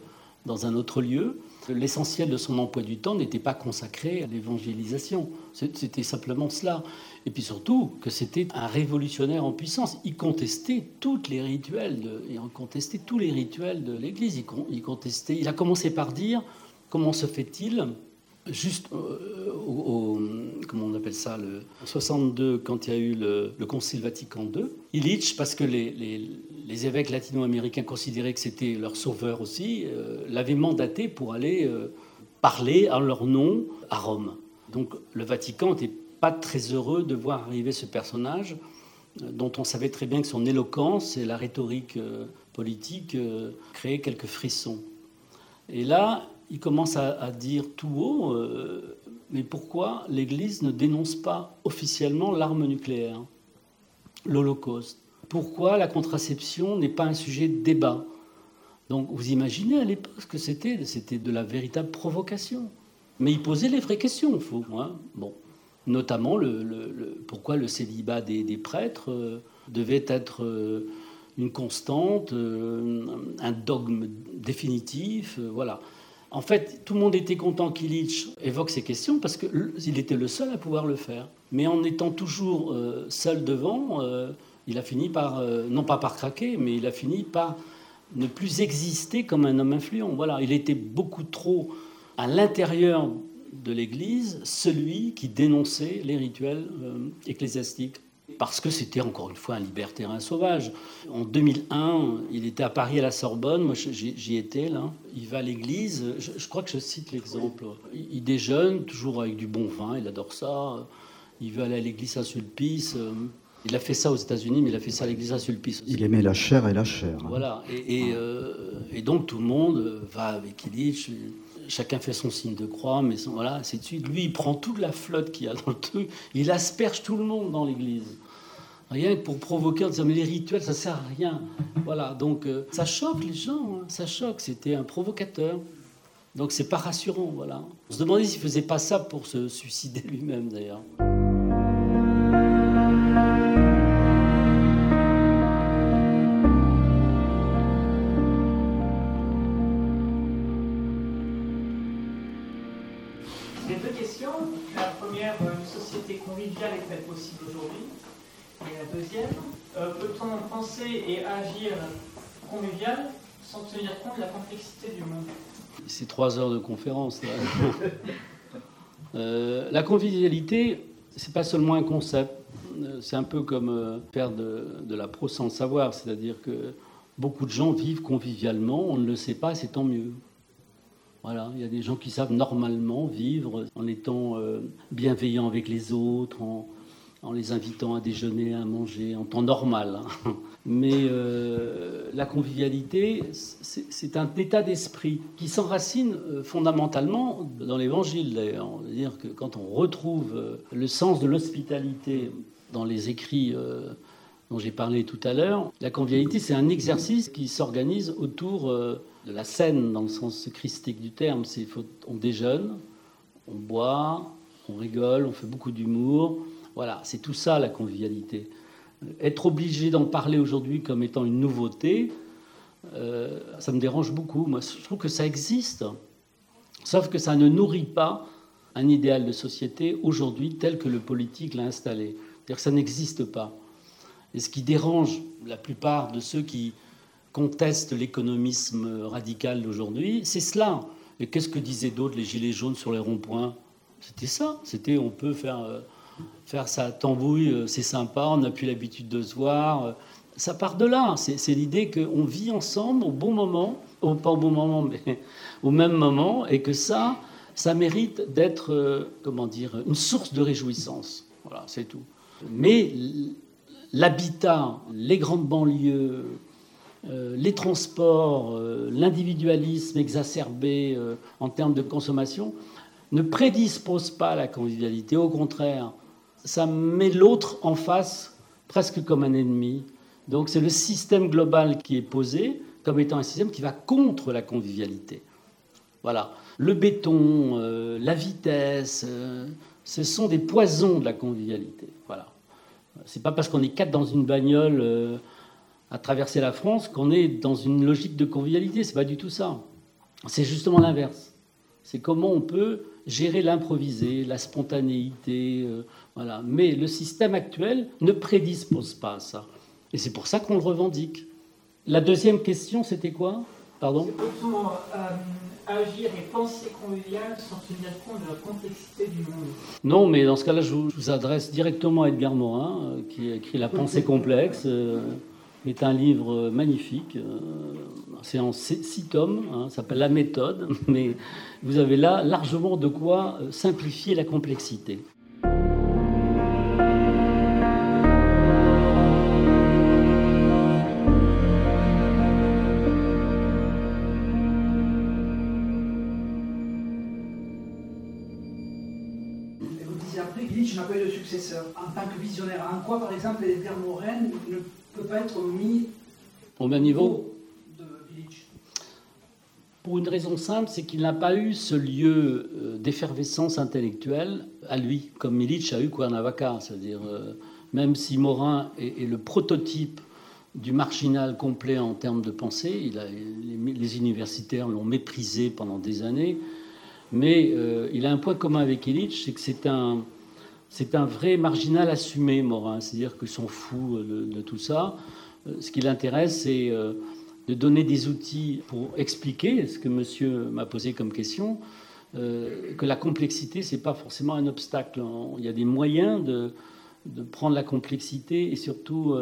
dans un autre lieu. L'essentiel de son emploi du temps n'était pas consacré à l'évangélisation. C'était simplement cela. Et puis surtout que c'était un révolutionnaire en puissance. Il contestait tous les rituels de, il contestait tous les rituels de l'Église. Il, contestait. Il a commencé par dire comment se fait-il juste euh, au, comment on appelle ça, le 62, quand il y a eu le, Concile Vatican II, Illich, parce que les, évêques latino-américains considéraient que c'était leur sauveur aussi, euh, l'avait mandaté pour aller euh, parler en leur nom à Rome. Donc le Vatican n'était pas très heureux de voir arriver ce personnage dont on savait très bien que son éloquence et la rhétorique politique créaient quelques frissons. Et là, il commence à, dire tout haut, euh, mais pourquoi l'Église ne dénonce pas officiellement l'arme nucléaire, l'Holocauste? Pourquoi la contraception n'est pas un sujet de débat Donc vous imaginez à l'époque ce que c'était, c'était de la véritable provocation. Mais il posait les vraies questions, faut. Hein. Bon. Notamment pourquoi le célibat des, prêtres euh, devait être euh, une constante, un dogme définitif, voilà. En fait, tout le monde était content qu'Illich évoque ces questions parce qu'il était le seul à pouvoir le faire. Mais en étant toujours euh, seul devant, euh, il a fini par, euh, non pas par craquer, mais il a fini par ne plus exister comme un homme influent. Voilà, il était beaucoup trop à l'intérieur de l'Église celui qui dénonçait les rituels ecclésiastiques parce que c'était encore une fois un libertérin sauvage. En 2001, il était à Paris à la Sorbonne, moi j'y étais là. Il va à l'église, je, crois que je cite l'exemple. Il, déjeune toujours avec du bon vin, il adore ça. Il veut aller à l'église Saint-Sulpice. Il a fait ça aux États-Unis, mais il a fait ça à l'église Saint-Sulpice. Il aimait la chair et la chair. Voilà, et, euh, donc tout le monde va avec Illich chacun fait son signe de croix, mais voilà, c'est de suite. Lui, il prend toute la flotte qu'il y a dans le truc, il asperge tout le monde dans l'église. Rien que pour provoquer en disant mais les rituels ça sert à rien. Voilà, donc euh, ça choque les gens, hein. ça choque. C'était un provocateur. Donc c'est pas rassurant, voilà. On se demandait s'il faisait pas ça pour se suicider lui-même d'ailleurs. Société conviviale est-elle possible aujourd'hui et la deuxième, euh, peut-on penser et agir convivial sans tenir compte de la complexité du monde? C'est trois heures de conférence. euh, la convivialité, c'est pas seulement un concept. Euh, c'est un peu comme faire de, la pro sans savoir, c'est-à-dire que beaucoup de gens vivent convivialement, on ne le sait pas, c'est tant mieux. Voilà, il y a des gens qui savent normalement vivre en étant bienveillants avec les autres, en, les invitant à déjeuner, à manger, en temps normal. Hein. Mais euh, la convivialité, c'est un état d'esprit qui s'enracine euh, fondamentalement dans l'Évangile, d'ailleurs. dire que quand on retrouve euh, le sens de l'hospitalité dans les écrits dont j'ai parlé tout à l'heure, la convivialité, c'est un exercice qui s'organise autour de la scène, dans le sens christique du terme. on déjeune, on boit, on rigole, on fait beaucoup d'humour, voilà, c'est tout ça la convivialité. Être obligé d'en parler aujourd'hui comme étant une nouveauté, euh, ça me dérange beaucoup. Moi, je trouve que ça existe, sauf que ça ne nourrit pas un idéal de société aujourd'hui tel que le politique l'a installé. C'est-à-dire que ça n'existe pas. Et ce qui dérange la plupart de ceux qui contestent l'économisme radical d'aujourd'hui, c'est cela. Et qu'est-ce que disaient d'autres, les gilets jaunes sur les ronds-points? C'était ça. C'était on peut faire, euh, faire sa tambouille, euh, c'est sympa, on n'a plus l'habitude de se voir. Ça part de là. C'est l'idée qu'on vit ensemble au bon moment, pas au bon moment, mais au même moment, et que ça, ça mérite d'être, euh, comment dire, une source de réjouissance. Voilà, c'est tout. Mais l'habitat, les grandes banlieues, euh, les transports, euh, l'individualisme exacerbé euh, en termes de consommation ne prédispose pas à la convivialité. Au contraire, ça met l'autre en face presque comme un ennemi. Donc c'est le système global qui est posé comme étant un système qui va contre la convivialité. Voilà. Le béton, la vitesse, ce sont des poisons de la convivialité. Voilà. C'est pas parce qu'on est quatre dans une bagnole à traverser la France qu'on est dans une logique de convivialité. C'est pas du tout ça. C'est justement l'inverse. C'est comment on peut gérer l'improvisé, la spontanéité, euh, voilà. Mais le système actuel ne prédispose pas à ça. Et c'est pour ça qu'on le revendique. La deuxième question, c'était quoi? Pardon C'est euh, agir et penser convivial sans tenir compte de la complexité du monde. Non, mais dans ce cas-là, je vous, adresse directement à Edgar Morin, euh, qui a écrit La pensée complexe est un livre magnifique. Euh, c'est en six tomes, hein, ça s'appelle La méthode, mais vous avez là largement de quoi euh, simplifier la complexité. Visionnaire, en quoi, par exemple, Edgar Morin ne peut pas être mis au même niveau Pour une raison simple, c'est qu'il n'a pas eu ce lieu euh, d'effervescence intellectuelle à lui, comme Milic a eu Cuernavaca. C'est-à-dire, euh, même si Morin est, le prototype du marginal complet en termes de pensée, il a, les, universitaires l'ont méprisé pendant des années, mais euh, il a un point commun avec Illich, c'est que c'est un, c'est un vrai marginal assumé, Morin. C'est-à-dire qu'il s'en fout de, tout ça. Euh, ce qui l'intéresse, c'est euh, de donner des outils pour expliquer ce que monsieur m'a posé comme question, euh, que la complexité, ce n'est pas forcément un obstacle. Il y a des moyens de, prendre la complexité et surtout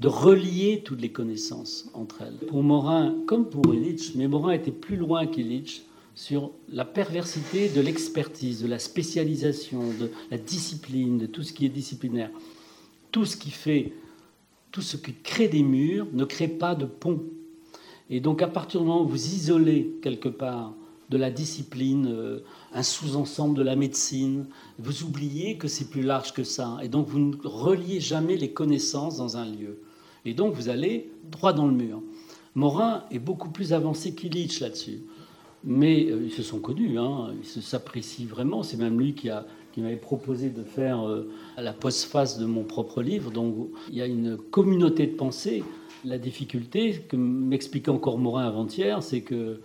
de relier toutes les connaissances entre elles. Pour Morin, comme pour Illich, mais Morin était plus loin qu'Illich, sur la perversité de l'expertise, de la spécialisation, de la discipline, de tout ce qui est disciplinaire. Tout ce qui fait, tout ce qui crée des murs ne crée pas de pont. Et donc à partir du moment où vous isolez quelque part de la discipline, euh, un sous-ensemble de la médecine, vous oubliez que c'est plus large que ça. Et donc vous ne reliez jamais les connaissances dans un lieu. Et donc vous allez droit dans le mur. Morin est beaucoup plus avancé qu'Illich là-dessus mais euh, ils se sont connus, hein, ils s'apprécient vraiment. C'est même lui qui, m'avait proposé de faire euh, la postface de mon propre livre. Donc il y a une communauté de pensée. La difficulté, que m'expliquait encore Morin avant-hier, c'est que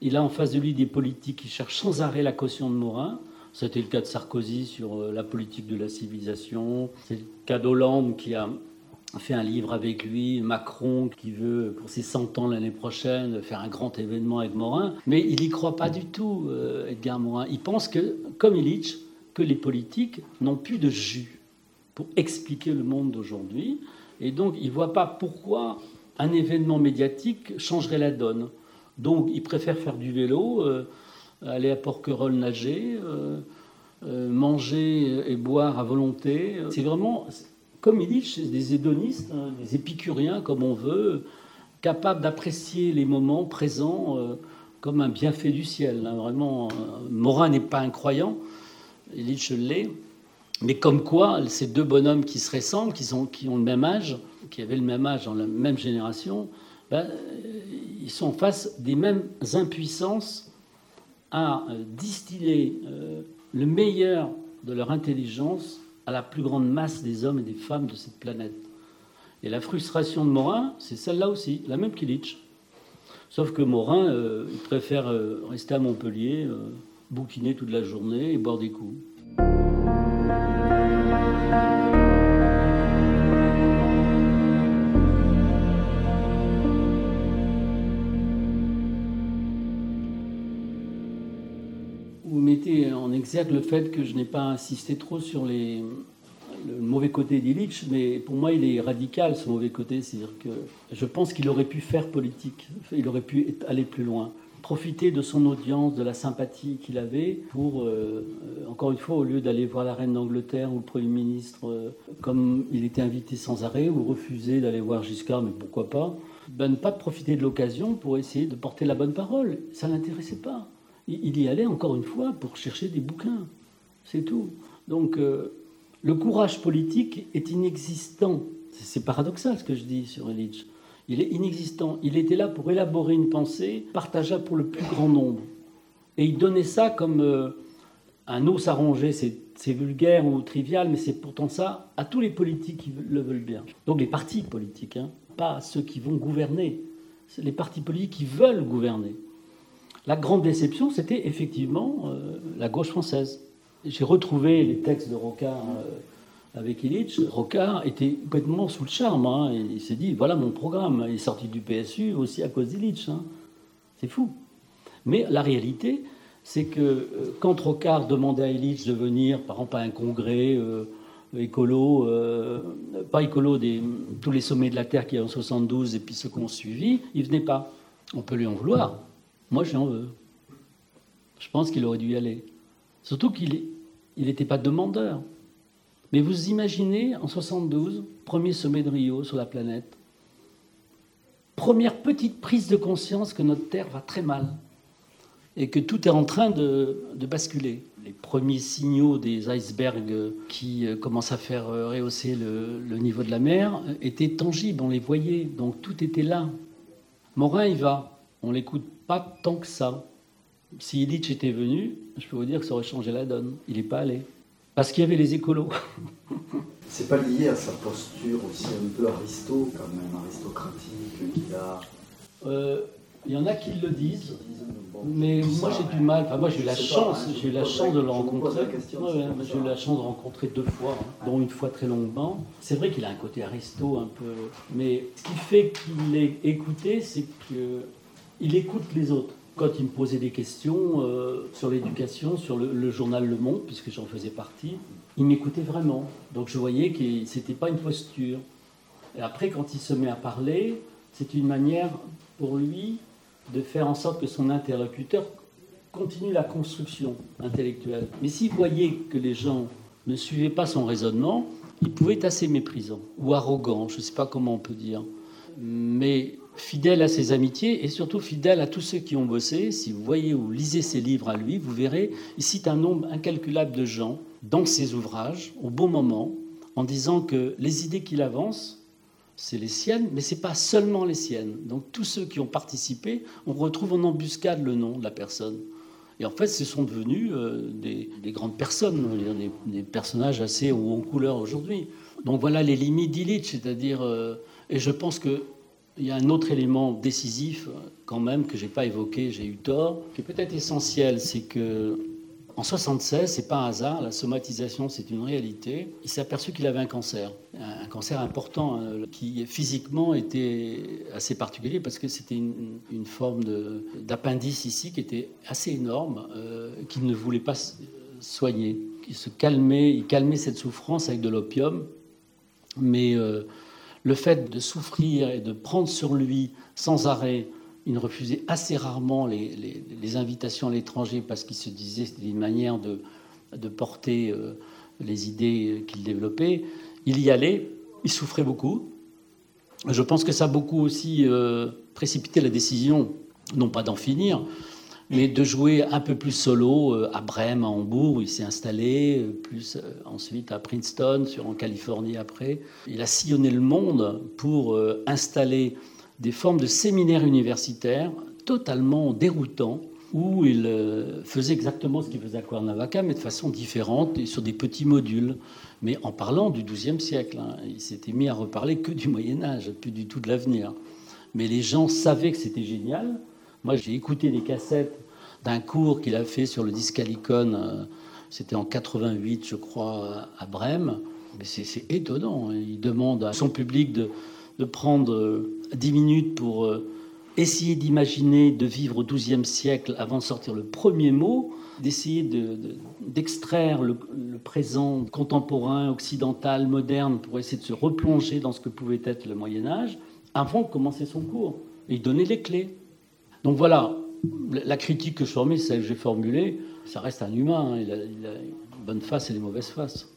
il a en face de lui des politiques qui cherchent sans arrêt la caution de Morin. C'était le cas de Sarkozy sur euh, la politique de la civilisation. C'est le cas d'Hollande qui a fait un livre avec lui, Macron qui veut pour ses 100 ans l'année prochaine faire un grand événement avec Morin, mais il n'y croit pas du tout, euh, Edgar Morin. Il pense que, comme Illich, que les politiques n'ont plus de jus pour expliquer le monde d'aujourd'hui, et donc il ne voit pas pourquoi un événement médiatique changerait la donne. Donc il préfère faire du vélo, euh, aller à Porquerolles nager, euh, manger et boire à volonté. C'est vraiment comme il dit, chez des hédonistes, hein, des épicuriens comme on veut, capables d'apprécier les moments présents euh, comme un bienfait du ciel. Hein, vraiment, euh, Morin n'est pas un croyant, Illich l'est, mais comme quoi ces deux bonhommes qui se ressemblent, qui, ont le même âge, qui avaient le même âge dans la même génération, ben, ils sont face des mêmes impuissances à euh, distiller le meilleur de leur intelligence à la plus grande masse des hommes et des femmes de cette planète. Et la frustration de Morin, c'est celle-là aussi, la même qu'Illich. Sauf que Morin, euh, il préfère euh, rester à Montpellier, euh, bouquiner toute la journée et boire des coups. En exergue le fait que je n'ai pas insisté trop sur les, le mauvais côté d'Illich, mais pour moi, il est radical, ce mauvais côté. C'est-à-dire que je pense qu'il aurait pu faire politique, il aurait pu aller plus loin profiter de son audience, de la sympathie qu'il avait pour, euh, encore une fois, au lieu d'aller voir la reine d'Angleterre ou le Premier ministre, euh, comme il était invité sans arrêt, ou refuser d'aller voir Giscard, mais pourquoi pas, ben, ne pas profiter de l'occasion pour essayer de porter la bonne parole. Ça ne l'intéressait pas. Il y allait, encore une fois, pour chercher des bouquins. C'est tout. Donc, euh, le courage politique est inexistant. C'est paradoxal ce que je dis sur Illich. Il est inexistant. Il était là pour élaborer une pensée partageable pour le plus grand nombre. Et il donnait ça comme euh, un os à ronger. C'est vulgaire ou trivial, mais c'est pourtant ça à tous les politiques qui le veulent bien. Donc les partis politiques, hein, pas ceux qui vont gouverner. Les partis politiques qui veulent gouverner. La grande déception, c'était effectivement euh, la gauche française. J'ai retrouvé les textes de Rocard euh, avec Illich. Rocard était complètement sous le charme. Hein, il s'est dit voilà mon programme. Il est sorti du PSU aussi à cause d'Illich. Hein. C'est fou. Mais la réalité, c'est que euh, quand Rocard demandait à Illich de venir, par exemple, à un congrès écolo, pas écolo, tous les sommets de la Terre qui en 72 et puis ceux qu'on suivi, il venait pas. On peut lui en vouloir. Moi, j'en veux. Je pense qu'il aurait dû y aller. Surtout qu'il n'était pas demandeur. Mais vous imaginez, en 72, premier sommet de Rio sur la planète, première petite prise de conscience que notre Terre va très mal et que tout est en train de, basculer. Les premiers signaux des icebergs qui euh, commencent à faire euh, rehausser le, niveau de la mer étaient tangibles, on les voyait, donc tout était là. Morin, il va, on l'écoute pas tant que ça. Si Illich était venu, je peux vous dire que ça aurait changé la donne. Il n'est pas allé. Parce qu'il y avait les écolos. C'est pas lié à sa posture aussi un peu aristo, quand même, aristocratique, qu'il a. Euh, il y en a qui le disent, mais moi j'ai du mal. Enfin, moi j'ai eu la chance, j'ai eu la chance de le rencontrer. j'ai eu la chance de rencontrer deux fois, hein, dont une fois très longuement. C'est vrai qu'il a un côté aristo un peu, mais ce qui fait qu'il est écouté, c'est qu'il écoute les autres quand il me posait des questions euh, sur l'éducation, sur le, journal Le Monde, puisque j'en faisais partie, il m'écoutait vraiment. Donc je voyais que ce n'était pas une posture. Et après, quand il se met à parler, c'est une manière pour lui de faire en sorte que son interlocuteur continue la construction intellectuelle. Mais s'il voyait que les gens ne suivaient pas son raisonnement, il pouvait être assez méprisant ou arrogant, je ne sais pas comment on peut dire. Mais fidèle à ses amitiés et surtout fidèle à tous ceux qui ont bossé. Si vous voyez ou lisez ses livres à lui, vous verrez, il cite un nombre incalculable de gens dans ses ouvrages au bon moment, en disant que les idées qu'il avance, c'est les siennes, mais ce n'est pas seulement les siennes. Donc tous ceux qui ont participé, on retrouve en embuscade le nom de la personne. Et en fait, ce sont devenus euh, des, grandes personnes, des, personnages assez en couleur aujourd'hui. Donc voilà les limites d'Illich, c'est-à-dire, euh, et je pense que il y a un autre élément décisif, quand même, que je n'ai pas évoqué, j'ai eu tort, qui est peut-être essentiel, c'est que en 76, c'est pas un hasard, la somatisation, c'est une réalité. Il s'est aperçu qu'il avait un cancer, un cancer important, hein, qui physiquement était assez particulier parce que c'était une, forme d'appendice ici qui était assez énorme, euh, qu'il ne voulait pas soigner. Il se calmait, il calmait cette souffrance avec de l'opium, mais euh, le fait de souffrir et de prendre sur lui sans arrêt, il refusait assez rarement les, invitations à l'étranger parce qu'il se disait c'était une manière de, porter euh, les idées qu'il développait. Il y allait, il souffrait beaucoup. Je pense que ça a beaucoup aussi euh, précipité la décision, non pas d'en finir, mais de jouer un peu plus solo euh, à Brême, à Hambourg, où il s'est installé, euh, plus euh, ensuite à Princeton, sur, en Californie après. Il a sillonné le monde pour installer des formes de séminaires universitaires totalement déroutants, où il faisait exactement ce qu'il faisait à Cuernavaca, mais de façon différente et sur des petits modules. Mais en parlant du XIIe siècle, hein. il s'était mis à reparler que du Moyen Âge, plus du tout de l'avenir. Mais les gens savaient que c'était génial. Moi, j'ai écouté des cassettes d'un cours qu'il a fait sur le discalicone, euh, c'était en 88, je crois, à Brême. C'est étonnant. Hein. Il demande à son public de, prendre 10 euh, minutes pour euh, essayer d'imaginer de vivre au XIIe siècle avant de sortir le premier mot, d'essayer d'extraire le, présent contemporain, occidental, moderne, pour essayer de se replonger dans ce que pouvait être le Moyen Âge, avant de commencer son cours, et donner les clés. Donc voilà, la critique que je formule, celle que j'ai formulée, ça reste un humain, hein. il, a, il a une bonne face et des mauvaises faces.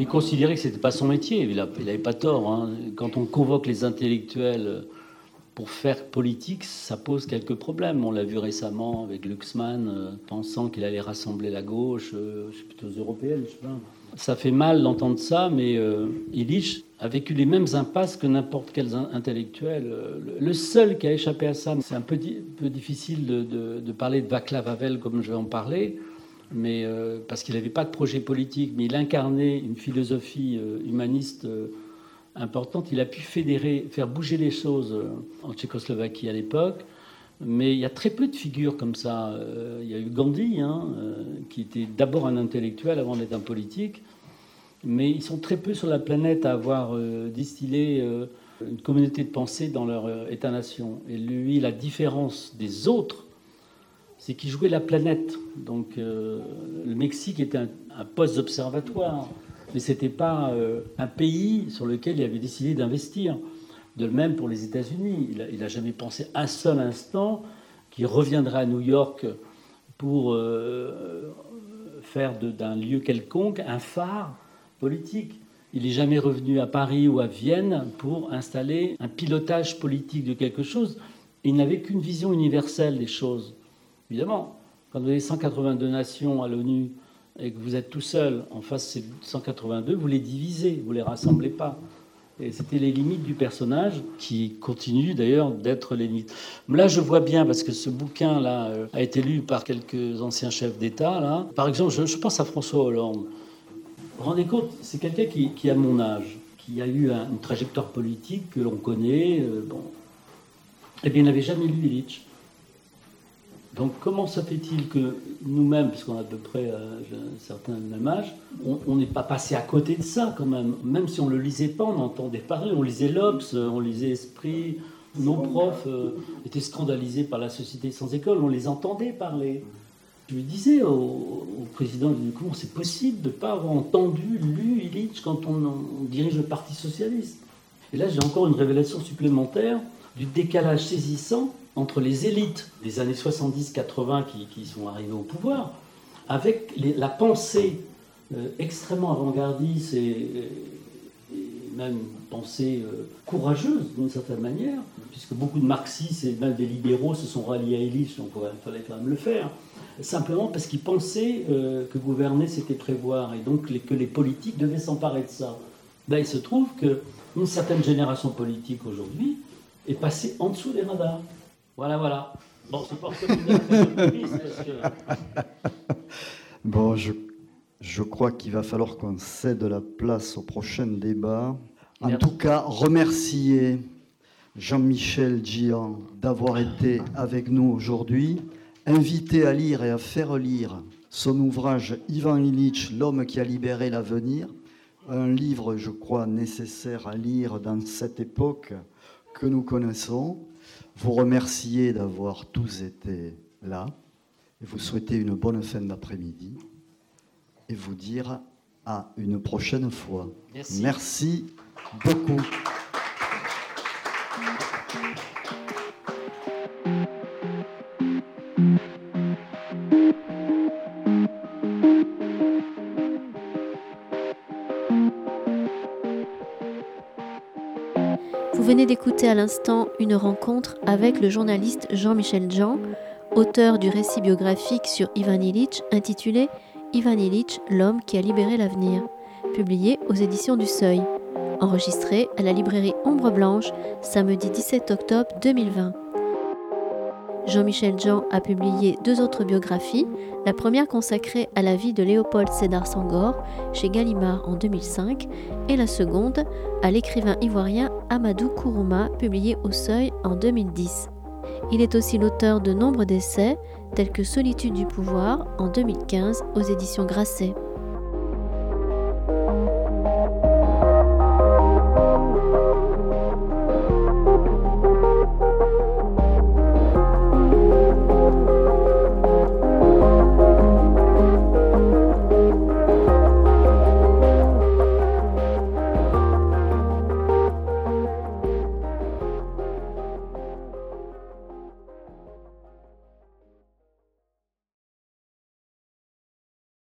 il considérait que ce n'était pas son métier. Il n'avait pas tort. Hein. Quand on convoque les intellectuels pour faire politique, ça pose quelques problèmes. On l'a vu récemment avec Luxman, euh, pensant qu'il allait rassembler la gauche, euh, plutôt européenne, je sais pas. Ça fait mal d'entendre ça, mais euh, Illich a vécu les mêmes impasses que n'importe quel intellectuel. Le seul qui a échappé à ça, c'est un peu, difficile de, parler de Václav Havel comme je vais en parler, mais, euh, parce qu'il n'avait pas de projet politique, mais il incarnait une philosophie euh, humaniste euh, importante. Il a pu fédérer, faire bouger les choses en Tchécoslovaquie à l'époque. Mais il y a très peu de figures comme ça. Il y a eu Gandhi, hein, qui était d'abord un intellectuel avant d'être un politique. Mais ils sont très peu sur la planète à avoir distillé une communauté de pensée dans leur État-nation. Et lui, la différence des autres, c'est qu'il jouait la planète. Donc euh, le Mexique était un, poste observatoire, mais ce n'était pas euh, un pays sur lequel il avait décidé d'investir. De même pour les États-Unis. Il n'a jamais pensé un seul instant qu'il reviendrait à New York pour euh, faire d'un lieu quelconque un phare politique. Il n'est jamais revenu à Paris ou à Vienne pour installer un pilotage politique de quelque chose. Il n'avait qu'une vision universelle des choses. Évidemment, quand vous avez 182 nations à l'ONU et que vous êtes tout seul en face de ces 182, vous les divisez, vous les rassemblez pas. Et c'était les limites du personnage qui continuent d'ailleurs d'être les limites. Là, je vois bien, parce que ce bouquin-là euh, a été lu par quelques anciens chefs d'État. Là. Par exemple, je, pense à François Hollande. Vous vous rendez compte, c'est quelqu'un qui, a mon âge, qui a eu une trajectoire politique que l'on connaît. Euh, bon. Eh bien, il n'avait jamais lu Illich. Donc comment se fait-il que nous-mêmes, puisqu'on a à peu près euh, un certain même âge, on n'est pas passé à côté de ça quand même? Même si on ne le lisait pas, on entendait parler, on lisait l'Obs, on lisait Esprit, nos profs euh, étaient scandalisés par la société sans école, on les entendait parler. Je lui disais au, président du comment c'est possible de ne pas avoir entendu, lu Illich quand on dirige le Parti socialiste? Et là j'ai encore une révélation supplémentaire du décalage saisissant entre les élites des années 70-80 qui, sont arrivées au pouvoir, avec la pensée euh, extrêmement avant-gardiste et, même pensée euh, courageuse d'une certaine manière, puisque beaucoup de marxistes et même des libéraux se sont ralliés à Elich, donc il fallait quand même le faire, simplement parce qu'ils pensaient euh, que gouverner c'était prévoir et donc que les politiques devaient s'emparer de ça. Ben, il se trouve qu'une certaine génération politique aujourd'hui est passée en dessous des radars. Voilà, voilà. Bon, c'est pas Bon, je, je crois qu'il va falloir qu'on cède la place au prochain débat. En tout cas, remercier Jean-Michel Gian d'avoir été avec nous aujourd'hui, invité à lire et à faire lire son ouvrage Ivan Illich, L'homme qui a libéré l'avenir, un livre, je crois, nécessaire à lire dans cette époque que nous connaissons vous remercier d'avoir tous été là et vous souhaiter une bonne fin d'après-midi et vous dire à une prochaine fois. Merci, Merci beaucoup. À l'instant une rencontre avec le journaliste Jean-Michel Jean, auteur du récit biographique sur Ivan Illich intitulé Ivan Illich, l'homme qui a libéré l'avenir, publié aux éditions du Seuil, enregistré à la librairie Ombre Blanche samedi 17 octobre 2020. Jean-Michel Jean a publié deux autres biographies, la première consacrée à la vie de Léopold Sédar Sangor chez Gallimard en 2005 et la seconde à l'écrivain ivoirien Amadou Kourouma publiée au Seuil en 2010. Il est aussi l'auteur de nombreux d'essais, tels que Solitude du pouvoir en 2015 aux éditions Grasset.